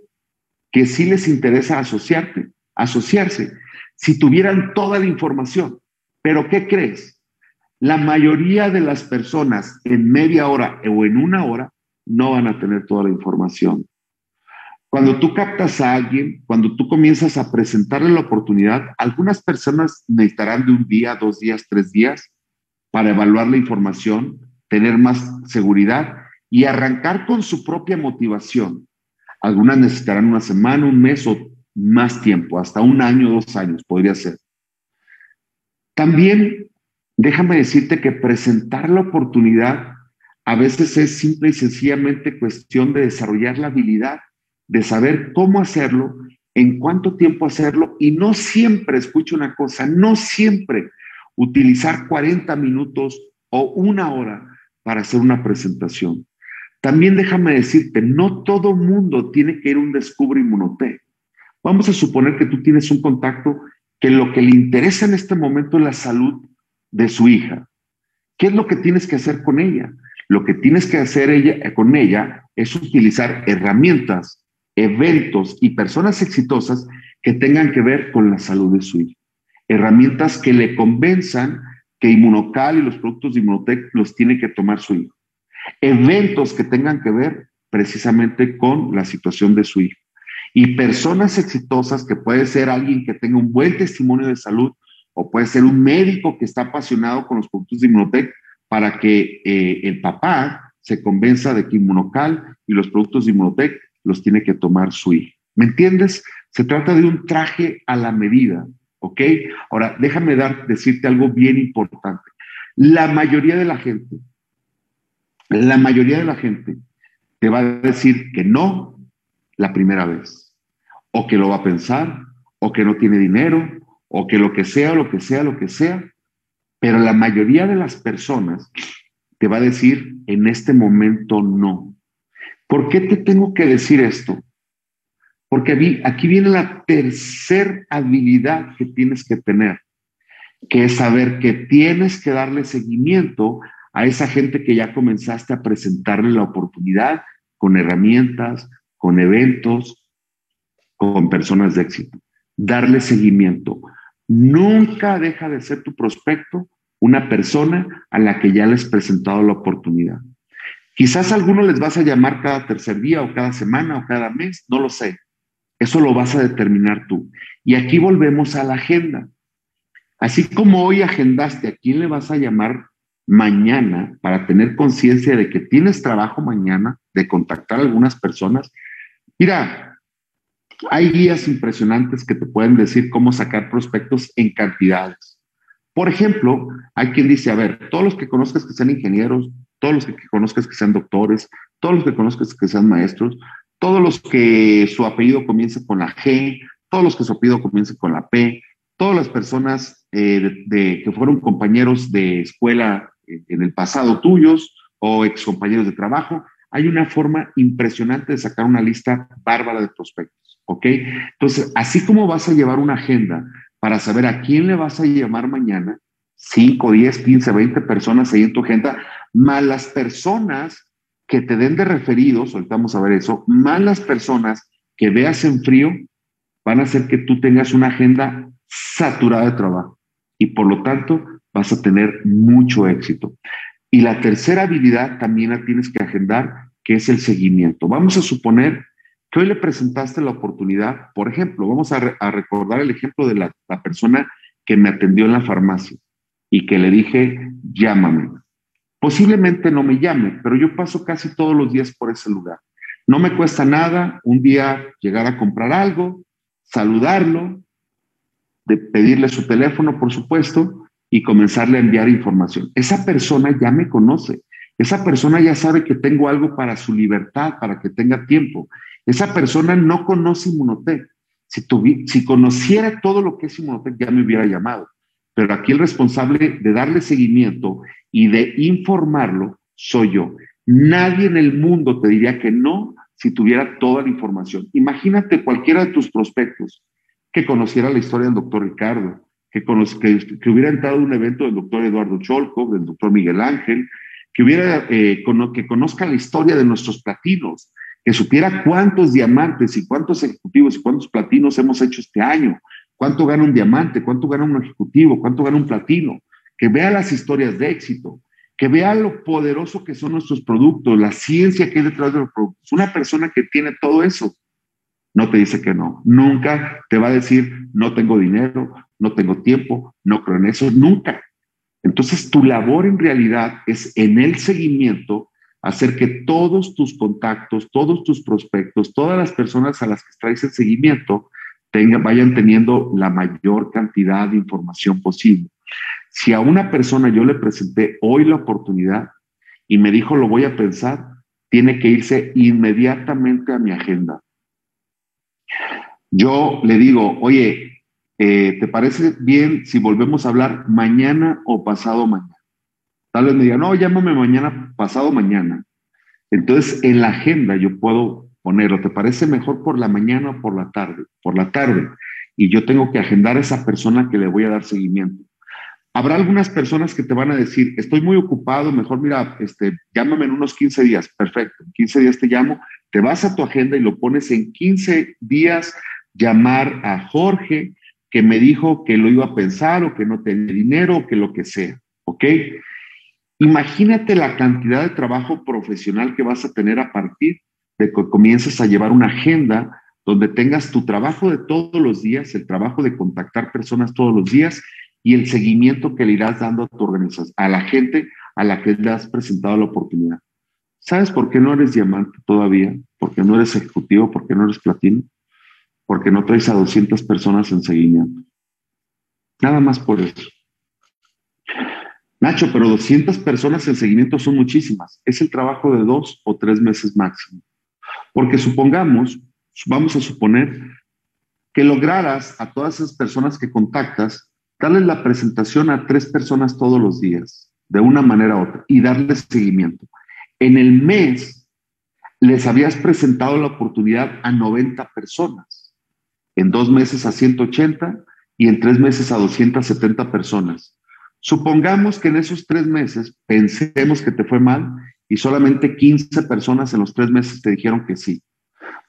que sí les interesa asociarte, asociarse, si tuvieran toda la información. Pero ¿qué crees? La mayoría de las personas en media hora o en una hora no van a tener toda la información. Cuando tú captas a alguien, cuando tú comienzas a presentarle la oportunidad, algunas personas necesitarán de un día, dos días, tres días para evaluar la información, tener más seguridad y arrancar con su propia motivación. Algunas necesitarán una semana, un mes o más tiempo, hasta un año, dos años podría ser. También déjame decirte que presentar la oportunidad a veces es simple y sencillamente cuestión de desarrollar la habilidad, de saber cómo hacerlo, en cuánto tiempo hacerlo y no siempre, escucho una cosa, no siempre utilizar 40 minutos o una hora para hacer una presentación. También déjame decirte, no todo mundo tiene que ir a un Descubre. Vamos a suponer que tú tienes un contacto que lo que le interesa en este momento es la salud de su hija. ¿Qué es lo que tienes que hacer con ella? Lo que tienes que hacer ella, con ella es utilizar herramientas, eventos y personas exitosas que tengan que ver con la salud de su hija. Herramientas que le convenzan que Inmunocal y los productos de Inmunotech los tiene que tomar su hijo. Eventos que tengan que ver precisamente con la situación de su hijo. Y personas exitosas, que puede ser alguien que tenga un buen testimonio de salud o puede ser un médico que está apasionado con los productos de Inmunotech para que eh, el papá se convenza de que Inmunocal y los productos de Inmunotech los tiene que tomar su hijo. ¿Me entiendes? Se trata de un traje a la medida, ¿ok? Ahora, déjame dar, decirte algo bien importante. La mayoría de la gente, la mayoría de la gente te va a decir que no la primera vez, o que lo va a pensar, o que no tiene dinero, o que lo que sea, lo que sea, lo que sea, pero la mayoría de las personas te va a decir en este momento no. ¿Por qué te tengo que decir esto? Porque aquí viene la tercera habilidad que tienes que tener, que es saber que tienes que darle seguimiento a esa gente que ya comenzaste a presentarle la oportunidad con herramientas, con eventos, con personas de éxito. Darle seguimiento. Nunca deja de ser tu prospecto una persona a la que ya les has presentado la oportunidad. Quizás a algunos les vas a llamar cada tercer día o cada semana o cada mes, no lo sé. Eso lo vas a determinar tú. Y aquí volvemos a la agenda. Así como hoy agendaste a quién le vas a llamar mañana para tener conciencia de que tienes trabajo mañana, de contactar a algunas personas, Mira, hay guías impresionantes que te pueden decir cómo sacar prospectos en cantidades. Por ejemplo, hay quien dice, a ver, todos los que conozcas que sean ingenieros, todos los que conozcas que sean doctores, todos los que conozcas que sean maestros, todos los que su apellido comience con la G, todos los que su apellido comience con la P, todas las personas eh, que fueron compañeros de escuela eh, en el pasado tuyos o ex compañeros de trabajo, hay una forma impresionante de sacar una lista bárbara de prospectos, ¿ok? Entonces, así como vas a llevar una agenda para saber a quién le vas a llamar mañana, 5, 10, 15, 20 personas ahí en tu agenda, más las personas que te den de referidos, ahorita vamos a ver eso, más las personas que veas en frío, van a hacer que tú tengas una agenda saturada de trabajo y por lo tanto vas a tener mucho éxito. Y la tercera habilidad también la tienes que agendar, que es el seguimiento. Vamos a suponer que hoy le presentaste la oportunidad, por ejemplo, vamos a, recordar el ejemplo de la persona que me atendió en la farmacia y que le dije, llámame. Posiblemente no me llame, pero yo paso casi todos los días por ese lugar. No me cuesta nada un día llegar a comprar algo, saludarlo, de pedirle su teléfono, por supuesto, y comenzarle a enviar información. Esa persona ya me conoce. Esa persona ya sabe que tengo algo para su libertad, para que tenga tiempo. Esa persona no conoce Inmunotech. Si, si conociera todo lo que es Inmunotech, ya me hubiera llamado. Pero aquí el responsable de darle seguimiento y de informarlo soy yo. Nadie en el mundo te diría que no si tuviera toda la información. Imagínate cualquiera de tus prospectos que conociera la historia del doctor Ricardo, que, que, hubiera entrado a un evento del doctor Eduardo Cholco, del doctor Miguel Ángel, que, hubiera, eh, que conozca la historia de nuestros platinos, que supiera cuántos diamantes y cuántos ejecutivos y cuántos platinos hemos hecho este año, cuánto gana un diamante, cuánto gana un ejecutivo, cuánto gana un platino, que vea las historias de éxito, que vea lo poderoso que son nuestros productos, la ciencia que hay detrás de los productos. Una persona que tiene todo eso no te dice que no. Nunca te va a decir, no tengo dinero, no tengo tiempo, no creo en eso, nunca. Entonces, tu labor en realidad es en el seguimiento hacer que todos tus contactos, todos tus prospectos, todas las personas a las que traes el seguimiento, tengan, vayan teniendo la mayor cantidad de información posible. Si a una persona yo le presenté hoy la oportunidad y me dijo lo voy a pensar, tiene que irse inmediatamente a mi agenda. Yo le digo, oye, eh, ¿te parece bien si volvemos a hablar mañana o pasado mañana? Tal vez me diga, no, llámame mañana, pasado mañana. Entonces, en la agenda yo puedo ponerlo, ¿te parece mejor por la mañana o por la tarde? Por la tarde. Y yo tengo que agendar a esa persona que le voy a dar seguimiento. Habrá algunas personas que te van a decir, estoy muy ocupado, mejor mira, este, llámame en unos 15 días. Perfecto, en 15 días te llamo, te vas a tu agenda y lo pones en 15 días, llamar a Jorge, que me dijo que lo iba a pensar o que no tenía dinero o que lo que sea, ¿ok? Imagínate la cantidad de trabajo profesional que vas a tener a partir de que comiences a llevar una agenda donde tengas tu trabajo de todos los días, el trabajo de contactar personas todos los días y el seguimiento que le irás dando a tu organización, a la gente a la que le has presentado la oportunidad. ¿Sabes por qué no eres diamante todavía? ¿Por qué no eres ejecutivo? ¿Por qué no eres platino? Porque no traes a 200 personas en seguimiento. Nada más por eso. Nacho, pero 200 personas en seguimiento son muchísimas. Es el trabajo de dos o tres meses máximo. Porque supongamos, vamos a suponer que lograras a todas esas personas que contactas, darles la presentación a tres personas todos los días, de una manera u otra, y darles seguimiento. En el mes les habías presentado la oportunidad a 90 personas, en dos meses a 180 y en tres meses a 270 personas. Supongamos que en esos tres meses pensemos que te fue mal y solamente 15 personas en los tres meses te dijeron que sí.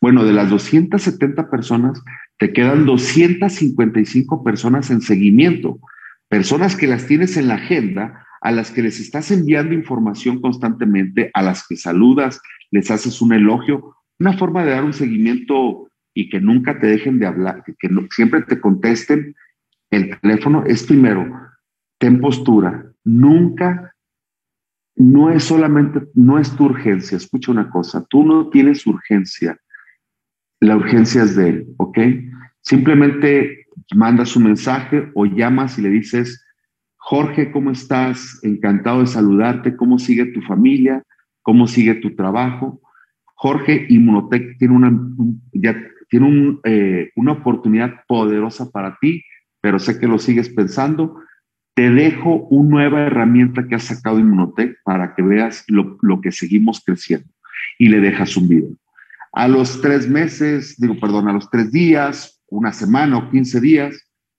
Bueno, de las 270 personas, te quedan 255 personas en seguimiento, personas que las tienes en la agenda, a las que les estás enviando información constantemente, a las que saludas, les haces un elogio, una forma de dar un seguimiento y que nunca te dejen de hablar, que siempre te contesten. El teléfono es primero, ten postura, nunca no es solamente, no es tu urgencia, escucha una cosa, tú no tienes urgencia, la urgencia es de él, ¿ok? Simplemente mandas un mensaje o llamas y le dices, Jorge, ¿cómo estás? Encantado de saludarte, ¿cómo sigue tu familia? ¿Cómo sigue tu trabajo? Jorge Inmunotech tiene una, ya tiene eh, una oportunidad poderosa para ti, pero sé que lo sigues pensando te dejo una nueva herramienta que ha sacado Inmunotech para que veas lo, que seguimos creciendo. Y le dejas un video. A los tres meses, digo, perdón, a los tres días, una semana o quince días,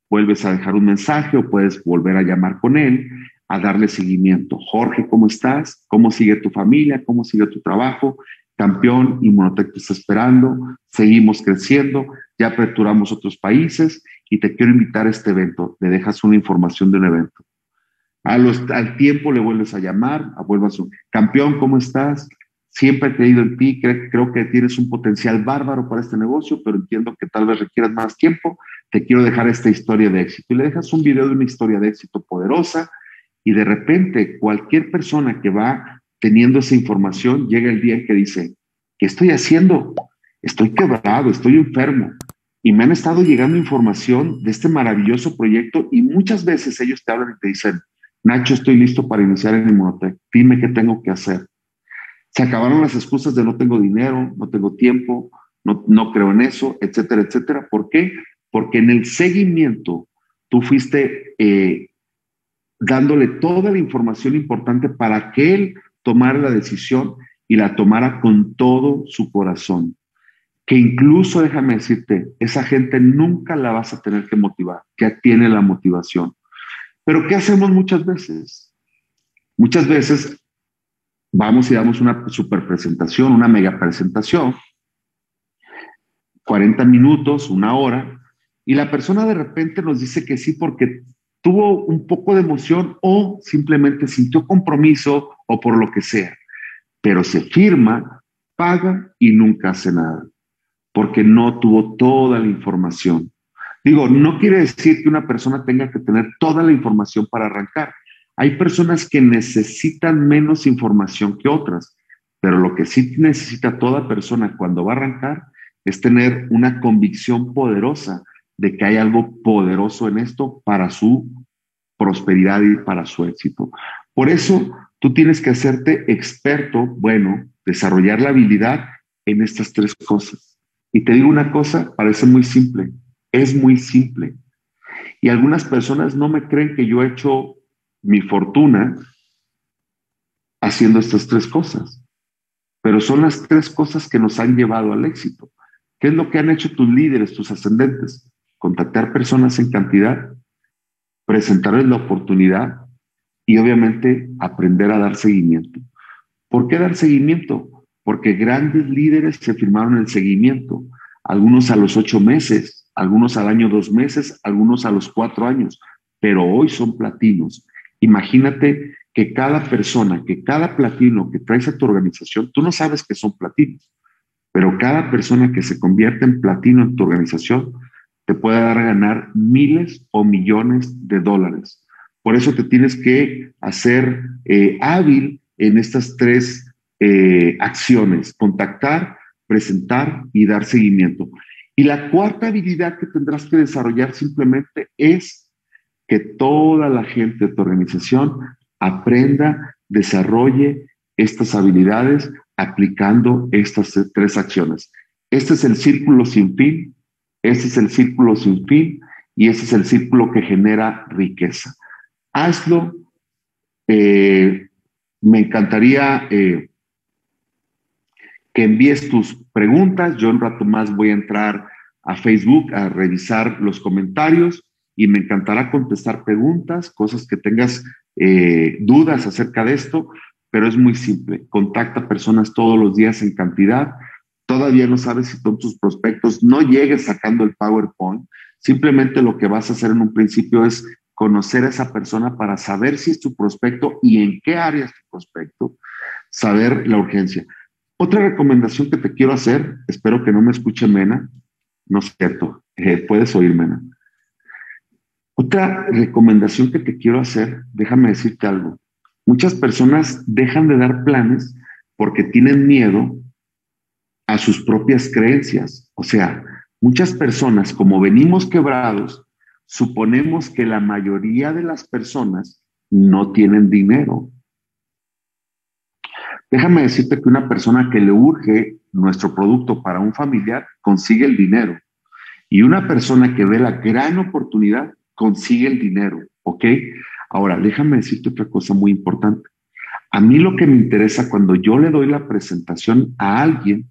vuelves a dejar un mensaje o puedes volver a llamar con él, a darle seguimiento. Jorge, ¿cómo estás? ¿Cómo sigue tu familia? ¿Cómo sigue tu trabajo? Campeón, Inmunotec te está esperando, seguimos creciendo, ya aperturamos otros países y te quiero invitar a este evento. Le dejas una información de un evento. A los, al tiempo le vuelves a llamar, a vuelvas a campeón, ¿cómo estás? Siempre he creído en ti, creo, que tienes un potencial bárbaro para este negocio, pero entiendo que tal vez requieras más tiempo. Te quiero dejar esta historia de éxito. Y le dejas un video de una historia de éxito poderosa y de repente cualquier persona que va teniendo esa información llega el día en que dice, ¿qué estoy haciendo? Estoy quebrado, estoy enfermo. Y me han estado llegando información de este maravilloso proyecto y muchas veces ellos te hablan y te dicen, Nacho, estoy listo para iniciar en Inmunotech. Dime qué tengo que hacer. Se acabaron las excusas de no tengo dinero, no tengo tiempo, no, no creo en eso, etcétera, etcétera. ¿Por qué? Porque en el seguimiento tú fuiste eh, dándole toda la información importante para que él tomara la decisión y la tomara con todo su corazón. Que incluso, déjame decirte, esa gente nunca la vas a tener que motivar, ya tiene la motivación. Pero ¿qué hacemos muchas veces? Muchas veces vamos y damos una super presentación, una mega presentación, 40 minutos, una hora, y la persona de repente nos dice que sí porque tuvo un poco de emoción o simplemente sintió compromiso o por lo que sea, pero se firma, paga y nunca hace nada, porque no tuvo toda la información. Digo, no quiere decir que una persona tenga que tener toda la información para arrancar. Hay personas que necesitan menos información que otras, pero lo que sí necesita toda persona cuando va a arrancar es tener una convicción poderosa de que hay algo poderoso en esto para su prosperidad y para su éxito. Por eso tú tienes que hacerte experto, bueno, desarrollar la habilidad en estas tres cosas. Y te digo una cosa, parece muy simple, es muy simple. Y algunas personas no me creen que yo he hecho mi fortuna haciendo estas tres cosas. Pero son las tres cosas que nos han llevado al éxito. ¿Qué es lo que han hecho tus líderes, tus ascendentes? Contactar personas en cantidad, presentarles la oportunidad y obviamente aprender a dar seguimiento. ¿Por qué dar seguimiento? Porque grandes líderes se firmaron el seguimiento, algunos a los ocho meses, algunos al año dos meses, algunos a los cuatro años, pero hoy son platinos Imagínate que cada persona, que cada platino que traes a tu organización, tú no sabes que son platinos, pero cada persona que se convierte en platino en tu organización te puede dar a ganar miles o millones de dólares. Por eso te tienes que hacer eh, hábil en estas tres eh, acciones, contactar, presentar y dar seguimiento. Y la cuarta habilidad que tendrás que desarrollar simplemente es que toda la gente de tu organización aprenda, desarrolle estas habilidades aplicando estas tres acciones. Este es el círculo sin fin, este es el círculo sin fin y este es el círculo que genera riqueza. Hazlo. Eh, me encantaría eh, que envíes tus preguntas. Yo un rato más voy a entrar a Facebook a revisar los comentarios y me encantará contestar preguntas, cosas que tengas eh, dudas acerca de esto, pero es muy simple. Contacta personas todos los días en cantidad. Todavía no sabes si son tus prospectos. No llegues sacando el PowerPoint. Simplemente lo que vas a hacer en un principio es conocer a esa persona para saber si es tu prospecto y en qué área es tu prospecto, saber la urgencia. Otra recomendación que te quiero hacer, espero que no me escuche Mena, no es cierto, eh, puedes oír Mena. Otra recomendación que te quiero hacer, déjame decirte algo. Muchas personas dejan de dar planes porque tienen miedo a sus propias creencias. O sea, muchas personas, como venimos quebrados, suponemos que la mayoría de las personas no tienen dinero. Déjame decirte que una persona que le urge nuestro producto para un familiar consigue el dinero. Y una persona que ve la gran oportunidad consigue el dinero, ¿ok? Ahora, déjame decirte otra cosa muy importante. A mí lo que me interesa cuando yo le doy la presentación a alguien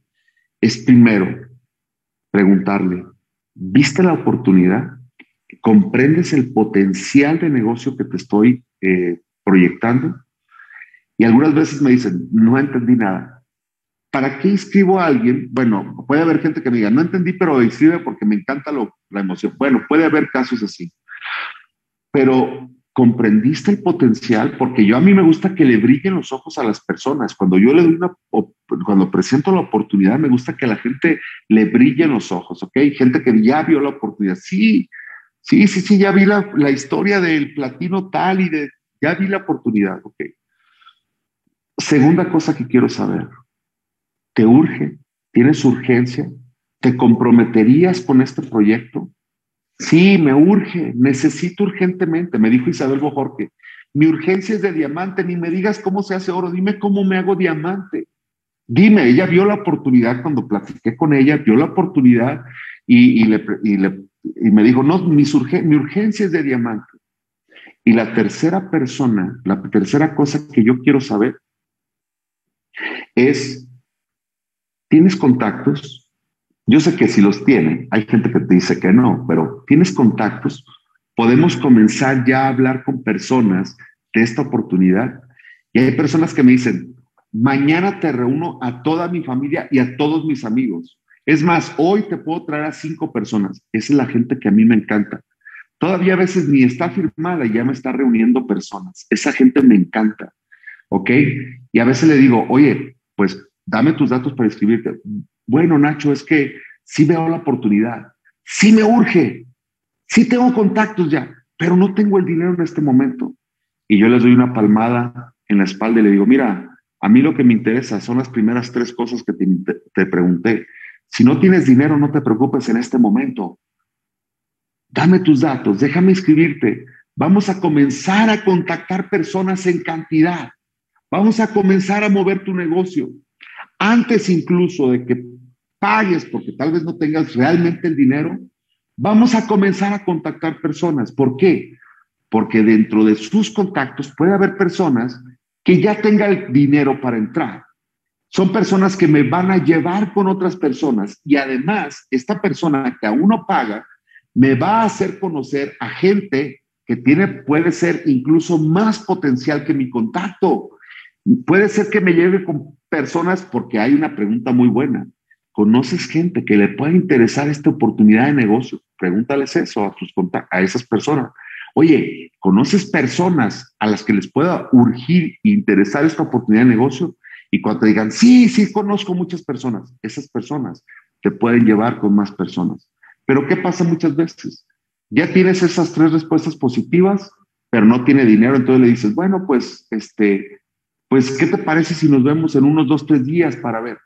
es primero preguntarle, ¿viste la oportunidad? comprendes el potencial de negocio que te estoy eh, proyectando. Y algunas veces me dicen, no entendí nada. ¿Para qué inscribo a alguien? Bueno, puede haber gente que me diga, no entendí, pero inscribe porque me encanta la emoción. Bueno, puede haber casos así. Pero comprendiste el potencial, porque yo a mí me gusta que le brillen los ojos a las personas. Cuando yo le doy una, cuando presento la oportunidad, me gusta que la gente le brillen los ojos, ¿ok? Gente que ya vio la oportunidad. Sí, sí, sí, sí, ya vi la, la historia del platino tal y de, ya vi la oportunidad, ¿ok? Segunda cosa que quiero saber, ¿te urge? ¿Tienes urgencia? ¿Te comprometerías con este proyecto? Sí, me urge, necesito urgentemente, me dijo Isabel Bojorque. Mi urgencia es de diamante, ni me digas cómo se hace oro, dime cómo me hago diamante. Dime, ella vio la oportunidad cuando platiqué con ella, vio la oportunidad y, me dijo, no, mi, mi urgencia es de diamante. Y la tercera persona, la tercera cosa que yo quiero saber es, ¿tienes contactos? Yo sé que si los tiene, hay gente que te dice que no, pero tienes contactos, podemos comenzar ya a hablar con personas de esta oportunidad. Y hay personas que me dicen, mañana te reúno a toda mi familia y a todos mis amigos. Es más, hoy te puedo traer a cinco personas. Esa es la gente que a mí me encanta. Todavía a veces ni está firmada y ya me está reuniendo personas. Esa gente me encanta. ¿Ok? Y a veces le digo, oye, pues dame tus datos para escribirte bueno, Nacho, es que sí veo la oportunidad, sí me urge, sí tengo contactos ya, pero no tengo el dinero en este momento. Y yo les doy una palmada en la espalda y le digo, mira, a mí lo que me interesa son las primeras tres cosas que te, te pregunté. Si no tienes dinero, no te preocupes en este momento. Dame tus datos, déjame inscribirte. Vamos a comenzar a contactar personas en cantidad. Vamos a comenzar a mover tu negocio. Antes incluso de que pagues porque tal vez no tengas realmente el dinero, vamos a comenzar a contactar personas. ¿Por qué? Porque dentro de sus contactos puede haber personas que ya tengan el dinero para entrar. Son personas que me van a llevar con otras personas y además esta persona que aún no paga me va a hacer conocer a gente que tiene, puede ser incluso más potencial que mi contacto. Puede ser que me lleve con personas porque hay una pregunta muy buena. ¿Conoces gente que le pueda interesar esta oportunidad de negocio? Pregúntales eso a, tus a esas personas. Oye, ¿conoces personas a las que les pueda urgir e interesar esta oportunidad de negocio? Y cuando te digan, sí, sí, conozco muchas personas, esas personas te pueden llevar con más personas. Pero ¿qué pasa muchas veces? Ya tienes esas tres respuestas positivas, pero no tiene dinero, entonces le dices, bueno, pues, este, pues, ¿qué te parece si nos vemos en unos dos, tres días para ver?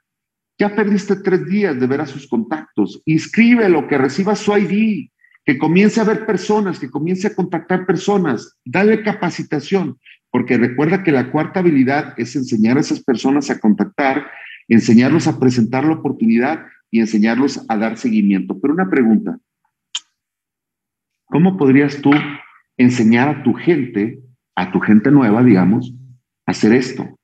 Ya perdiste tres días de ver a sus contactos. Inscríbelo, que reciba su ID, que comience a ver personas, que comience a contactar personas. Dale capacitación, porque recuerda que la cuarta habilidad es enseñar a esas personas a contactar, enseñarlos a presentar la oportunidad y enseñarlos a dar seguimiento. Pero una pregunta, ¿cómo podrías tú enseñar a tu gente, a tu gente nueva, digamos, hacer esto?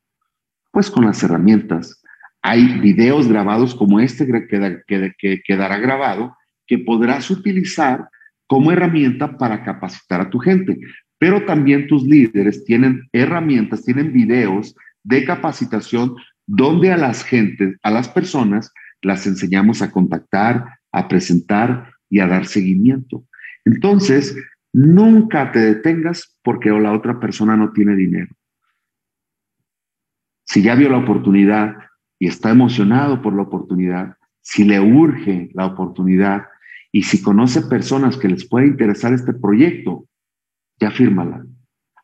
Pues con las herramientas hay videos grabados como este que, quedará grabado que podrás utilizar como herramienta para capacitar a tu gente. Pero también tus líderes tienen herramientas, tienen videos de capacitación donde a las gentes, a las personas, las enseñamos a contactar, a presentar y a dar seguimiento. Entonces, nunca te detengas porque la otra persona no tiene dinero. Si ya vio la oportunidad, y está emocionado por la oportunidad, si le urge la oportunidad y si conoce personas que les puede interesar este proyecto, ya fírmala.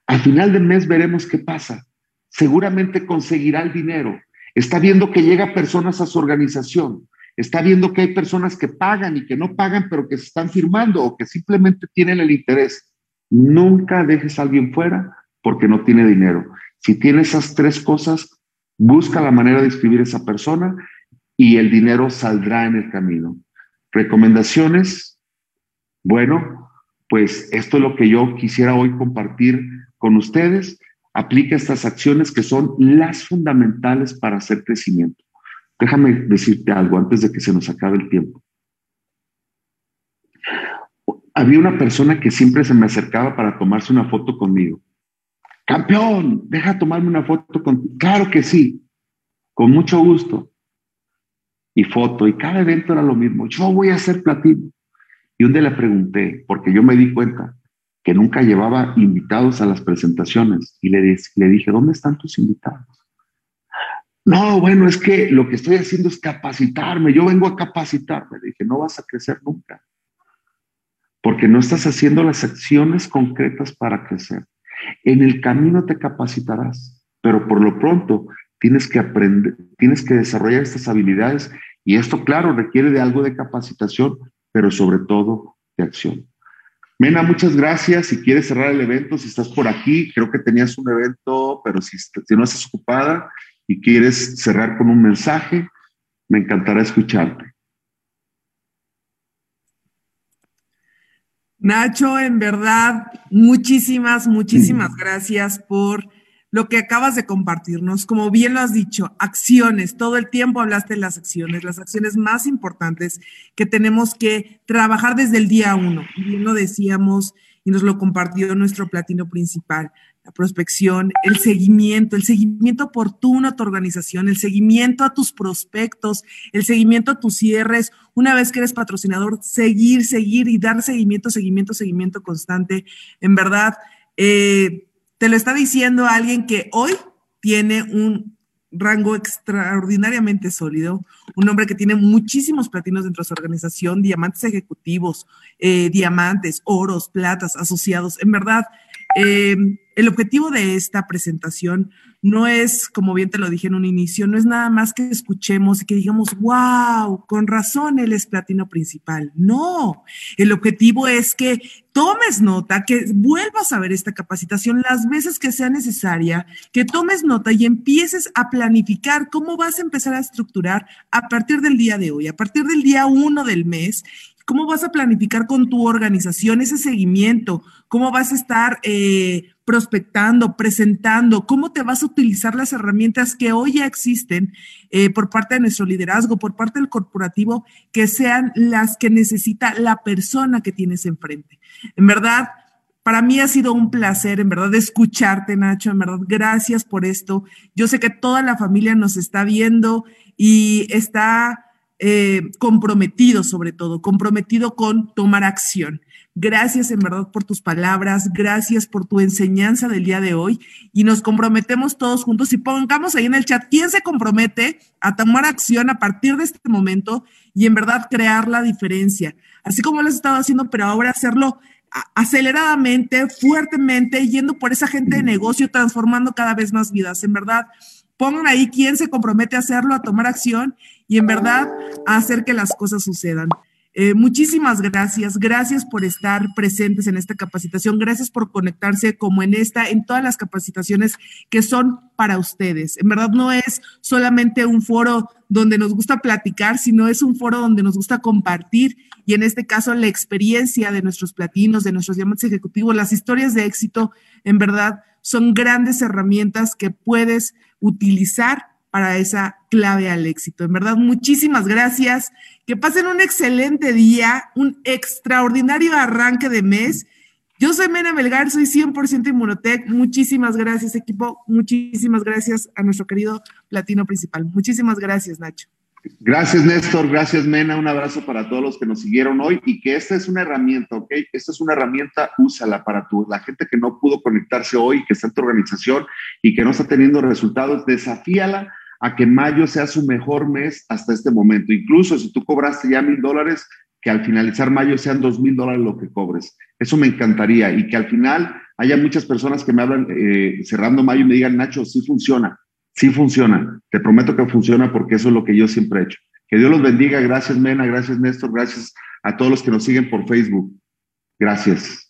Al final del mes veremos qué pasa. Seguramente conseguirá el dinero. Está viendo que llega personas a su organización. Está viendo que hay personas que pagan y que no pagan, pero que se están firmando o que simplemente tienen el interés. Nunca dejes a alguien fuera porque no tiene dinero. Si tiene esas tres cosas, Busca la manera de escribir esa persona y el dinero saldrá en el camino. Recomendaciones. Bueno, pues esto es lo que yo quisiera hoy compartir con ustedes. Aplica estas acciones que son las fundamentales para hacer crecimiento. Déjame decirte algo antes de que se nos acabe el tiempo. había una persona que siempre se me acercaba para tomarse una foto conmigo. Campeón, deja tomarme una foto contigo. Claro que sí, con mucho gusto. Y foto, y cada evento era lo mismo. Yo voy a hacer platino. Y un día le pregunté, porque yo me di cuenta que nunca llevaba invitados a las presentaciones, y le, le dije, ¿dónde están tus invitados? No, bueno, es que lo que estoy haciendo es capacitarme, yo vengo a capacitarme. Le dije, no vas a crecer nunca porque no estás haciendo las acciones concretas para crecer. En el camino te capacitarás, pero por lo pronto tienes que aprender, tienes que desarrollar estas habilidades y esto, claro, requiere de algo de capacitación, pero sobre todo de acción. Mena, muchas gracias. Si quieres cerrar el evento, si estás por aquí, creo que tenías un evento, pero si, si no estás ocupada y quieres cerrar con un mensaje, me encantará escucharte. Nacho, en verdad, muchísimas, muchísimas gracias por lo que acabas de compartirnos. Como bien lo has dicho, acciones, todo el tiempo hablaste de las acciones, las acciones más importantes que tenemos que trabajar desde el día uno. Bien lo decíamos y nos lo compartió nuestro platino principal la prospección, el seguimiento, el seguimiento oportuno a tu organización, el seguimiento a tus prospectos, el seguimiento a tus cierres. Una vez que eres patrocinador, seguir, seguir y dar seguimiento, seguimiento, seguimiento constante. En verdad, eh, te lo está diciendo alguien que hoy tiene un rango extraordinariamente sólido, un hombre que tiene muchísimos platinos dentro de su organización, diamantes ejecutivos, eh, diamantes, oros, platas, asociados. En verdad, eh, el objetivo de esta presentación no es, como bien te lo dije en un inicio, no es nada más que escuchemos y que digamos, wow, con razón él es platino principal. No, el objetivo es que tomes nota, que vuelvas a ver esta capacitación las veces que sea necesaria, que tomes nota y empieces a planificar cómo vas a empezar a estructurar a partir del día de hoy, a partir del día uno del mes ¿Cómo vas a planificar con tu organización ese seguimiento? ¿Cómo vas a estar eh, prospectando, presentando? ¿Cómo te vas a utilizar las herramientas que hoy ya existen eh, por parte de nuestro liderazgo, por parte del corporativo, que sean las que necesita la persona que tienes enfrente? En verdad, para mí ha sido un placer, en verdad, escucharte, Nacho. En verdad, gracias por esto. Yo sé que toda la familia nos está viendo y está eh, comprometido sobre todo, comprometido con tomar acción. Gracias en verdad por tus palabras, gracias por tu enseñanza del día de hoy y nos comprometemos todos juntos y pongamos ahí en el chat quién se compromete a tomar acción a partir de este momento y en verdad crear la diferencia, así como lo has estado haciendo, pero ahora hacerlo aceleradamente, fuertemente, yendo por esa gente de negocio, transformando cada vez más vidas. En verdad, pongan ahí quién se compromete a hacerlo, a tomar acción y en verdad hacer que las cosas sucedan. Eh, muchísimas gracias, gracias por estar presentes en esta capacitación, gracias por conectarse como en esta, en todas las capacitaciones que son para ustedes. En verdad no es solamente un foro donde nos gusta platicar, sino es un foro donde nos gusta compartir y en este caso la experiencia de nuestros platinos, de nuestros diamantes ejecutivos, las historias de éxito, en verdad son grandes herramientas que puedes utilizar para esa clave al éxito. En verdad, muchísimas gracias. Que pasen un excelente día, un extraordinario arranque de mes. Yo soy Mena Melgar, soy 100% Inmunotech. Muchísimas gracias, equipo. Muchísimas gracias a nuestro querido platino principal. Muchísimas gracias, Nacho. Gracias, Néstor. Gracias, Mena. Un abrazo para todos los que nos siguieron hoy y que esta es una herramienta, ¿ok? Esta es una herramienta, úsala para tu, la gente que no pudo conectarse hoy, que está en tu organización y que no está teniendo resultados, desafíala a que mayo sea su mejor mes hasta este momento. Incluso si tú cobraste ya mil dólares, que al finalizar mayo sean dos mil dólares lo que cobres. Eso me encantaría y que al final haya muchas personas que me hablan eh, cerrando mayo y me digan, Nacho, sí funciona, sí funciona. Te prometo que funciona porque eso es lo que yo siempre he hecho. Que Dios los bendiga. Gracias, Mena. Gracias, Néstor. Gracias a todos los que nos siguen por Facebook. Gracias.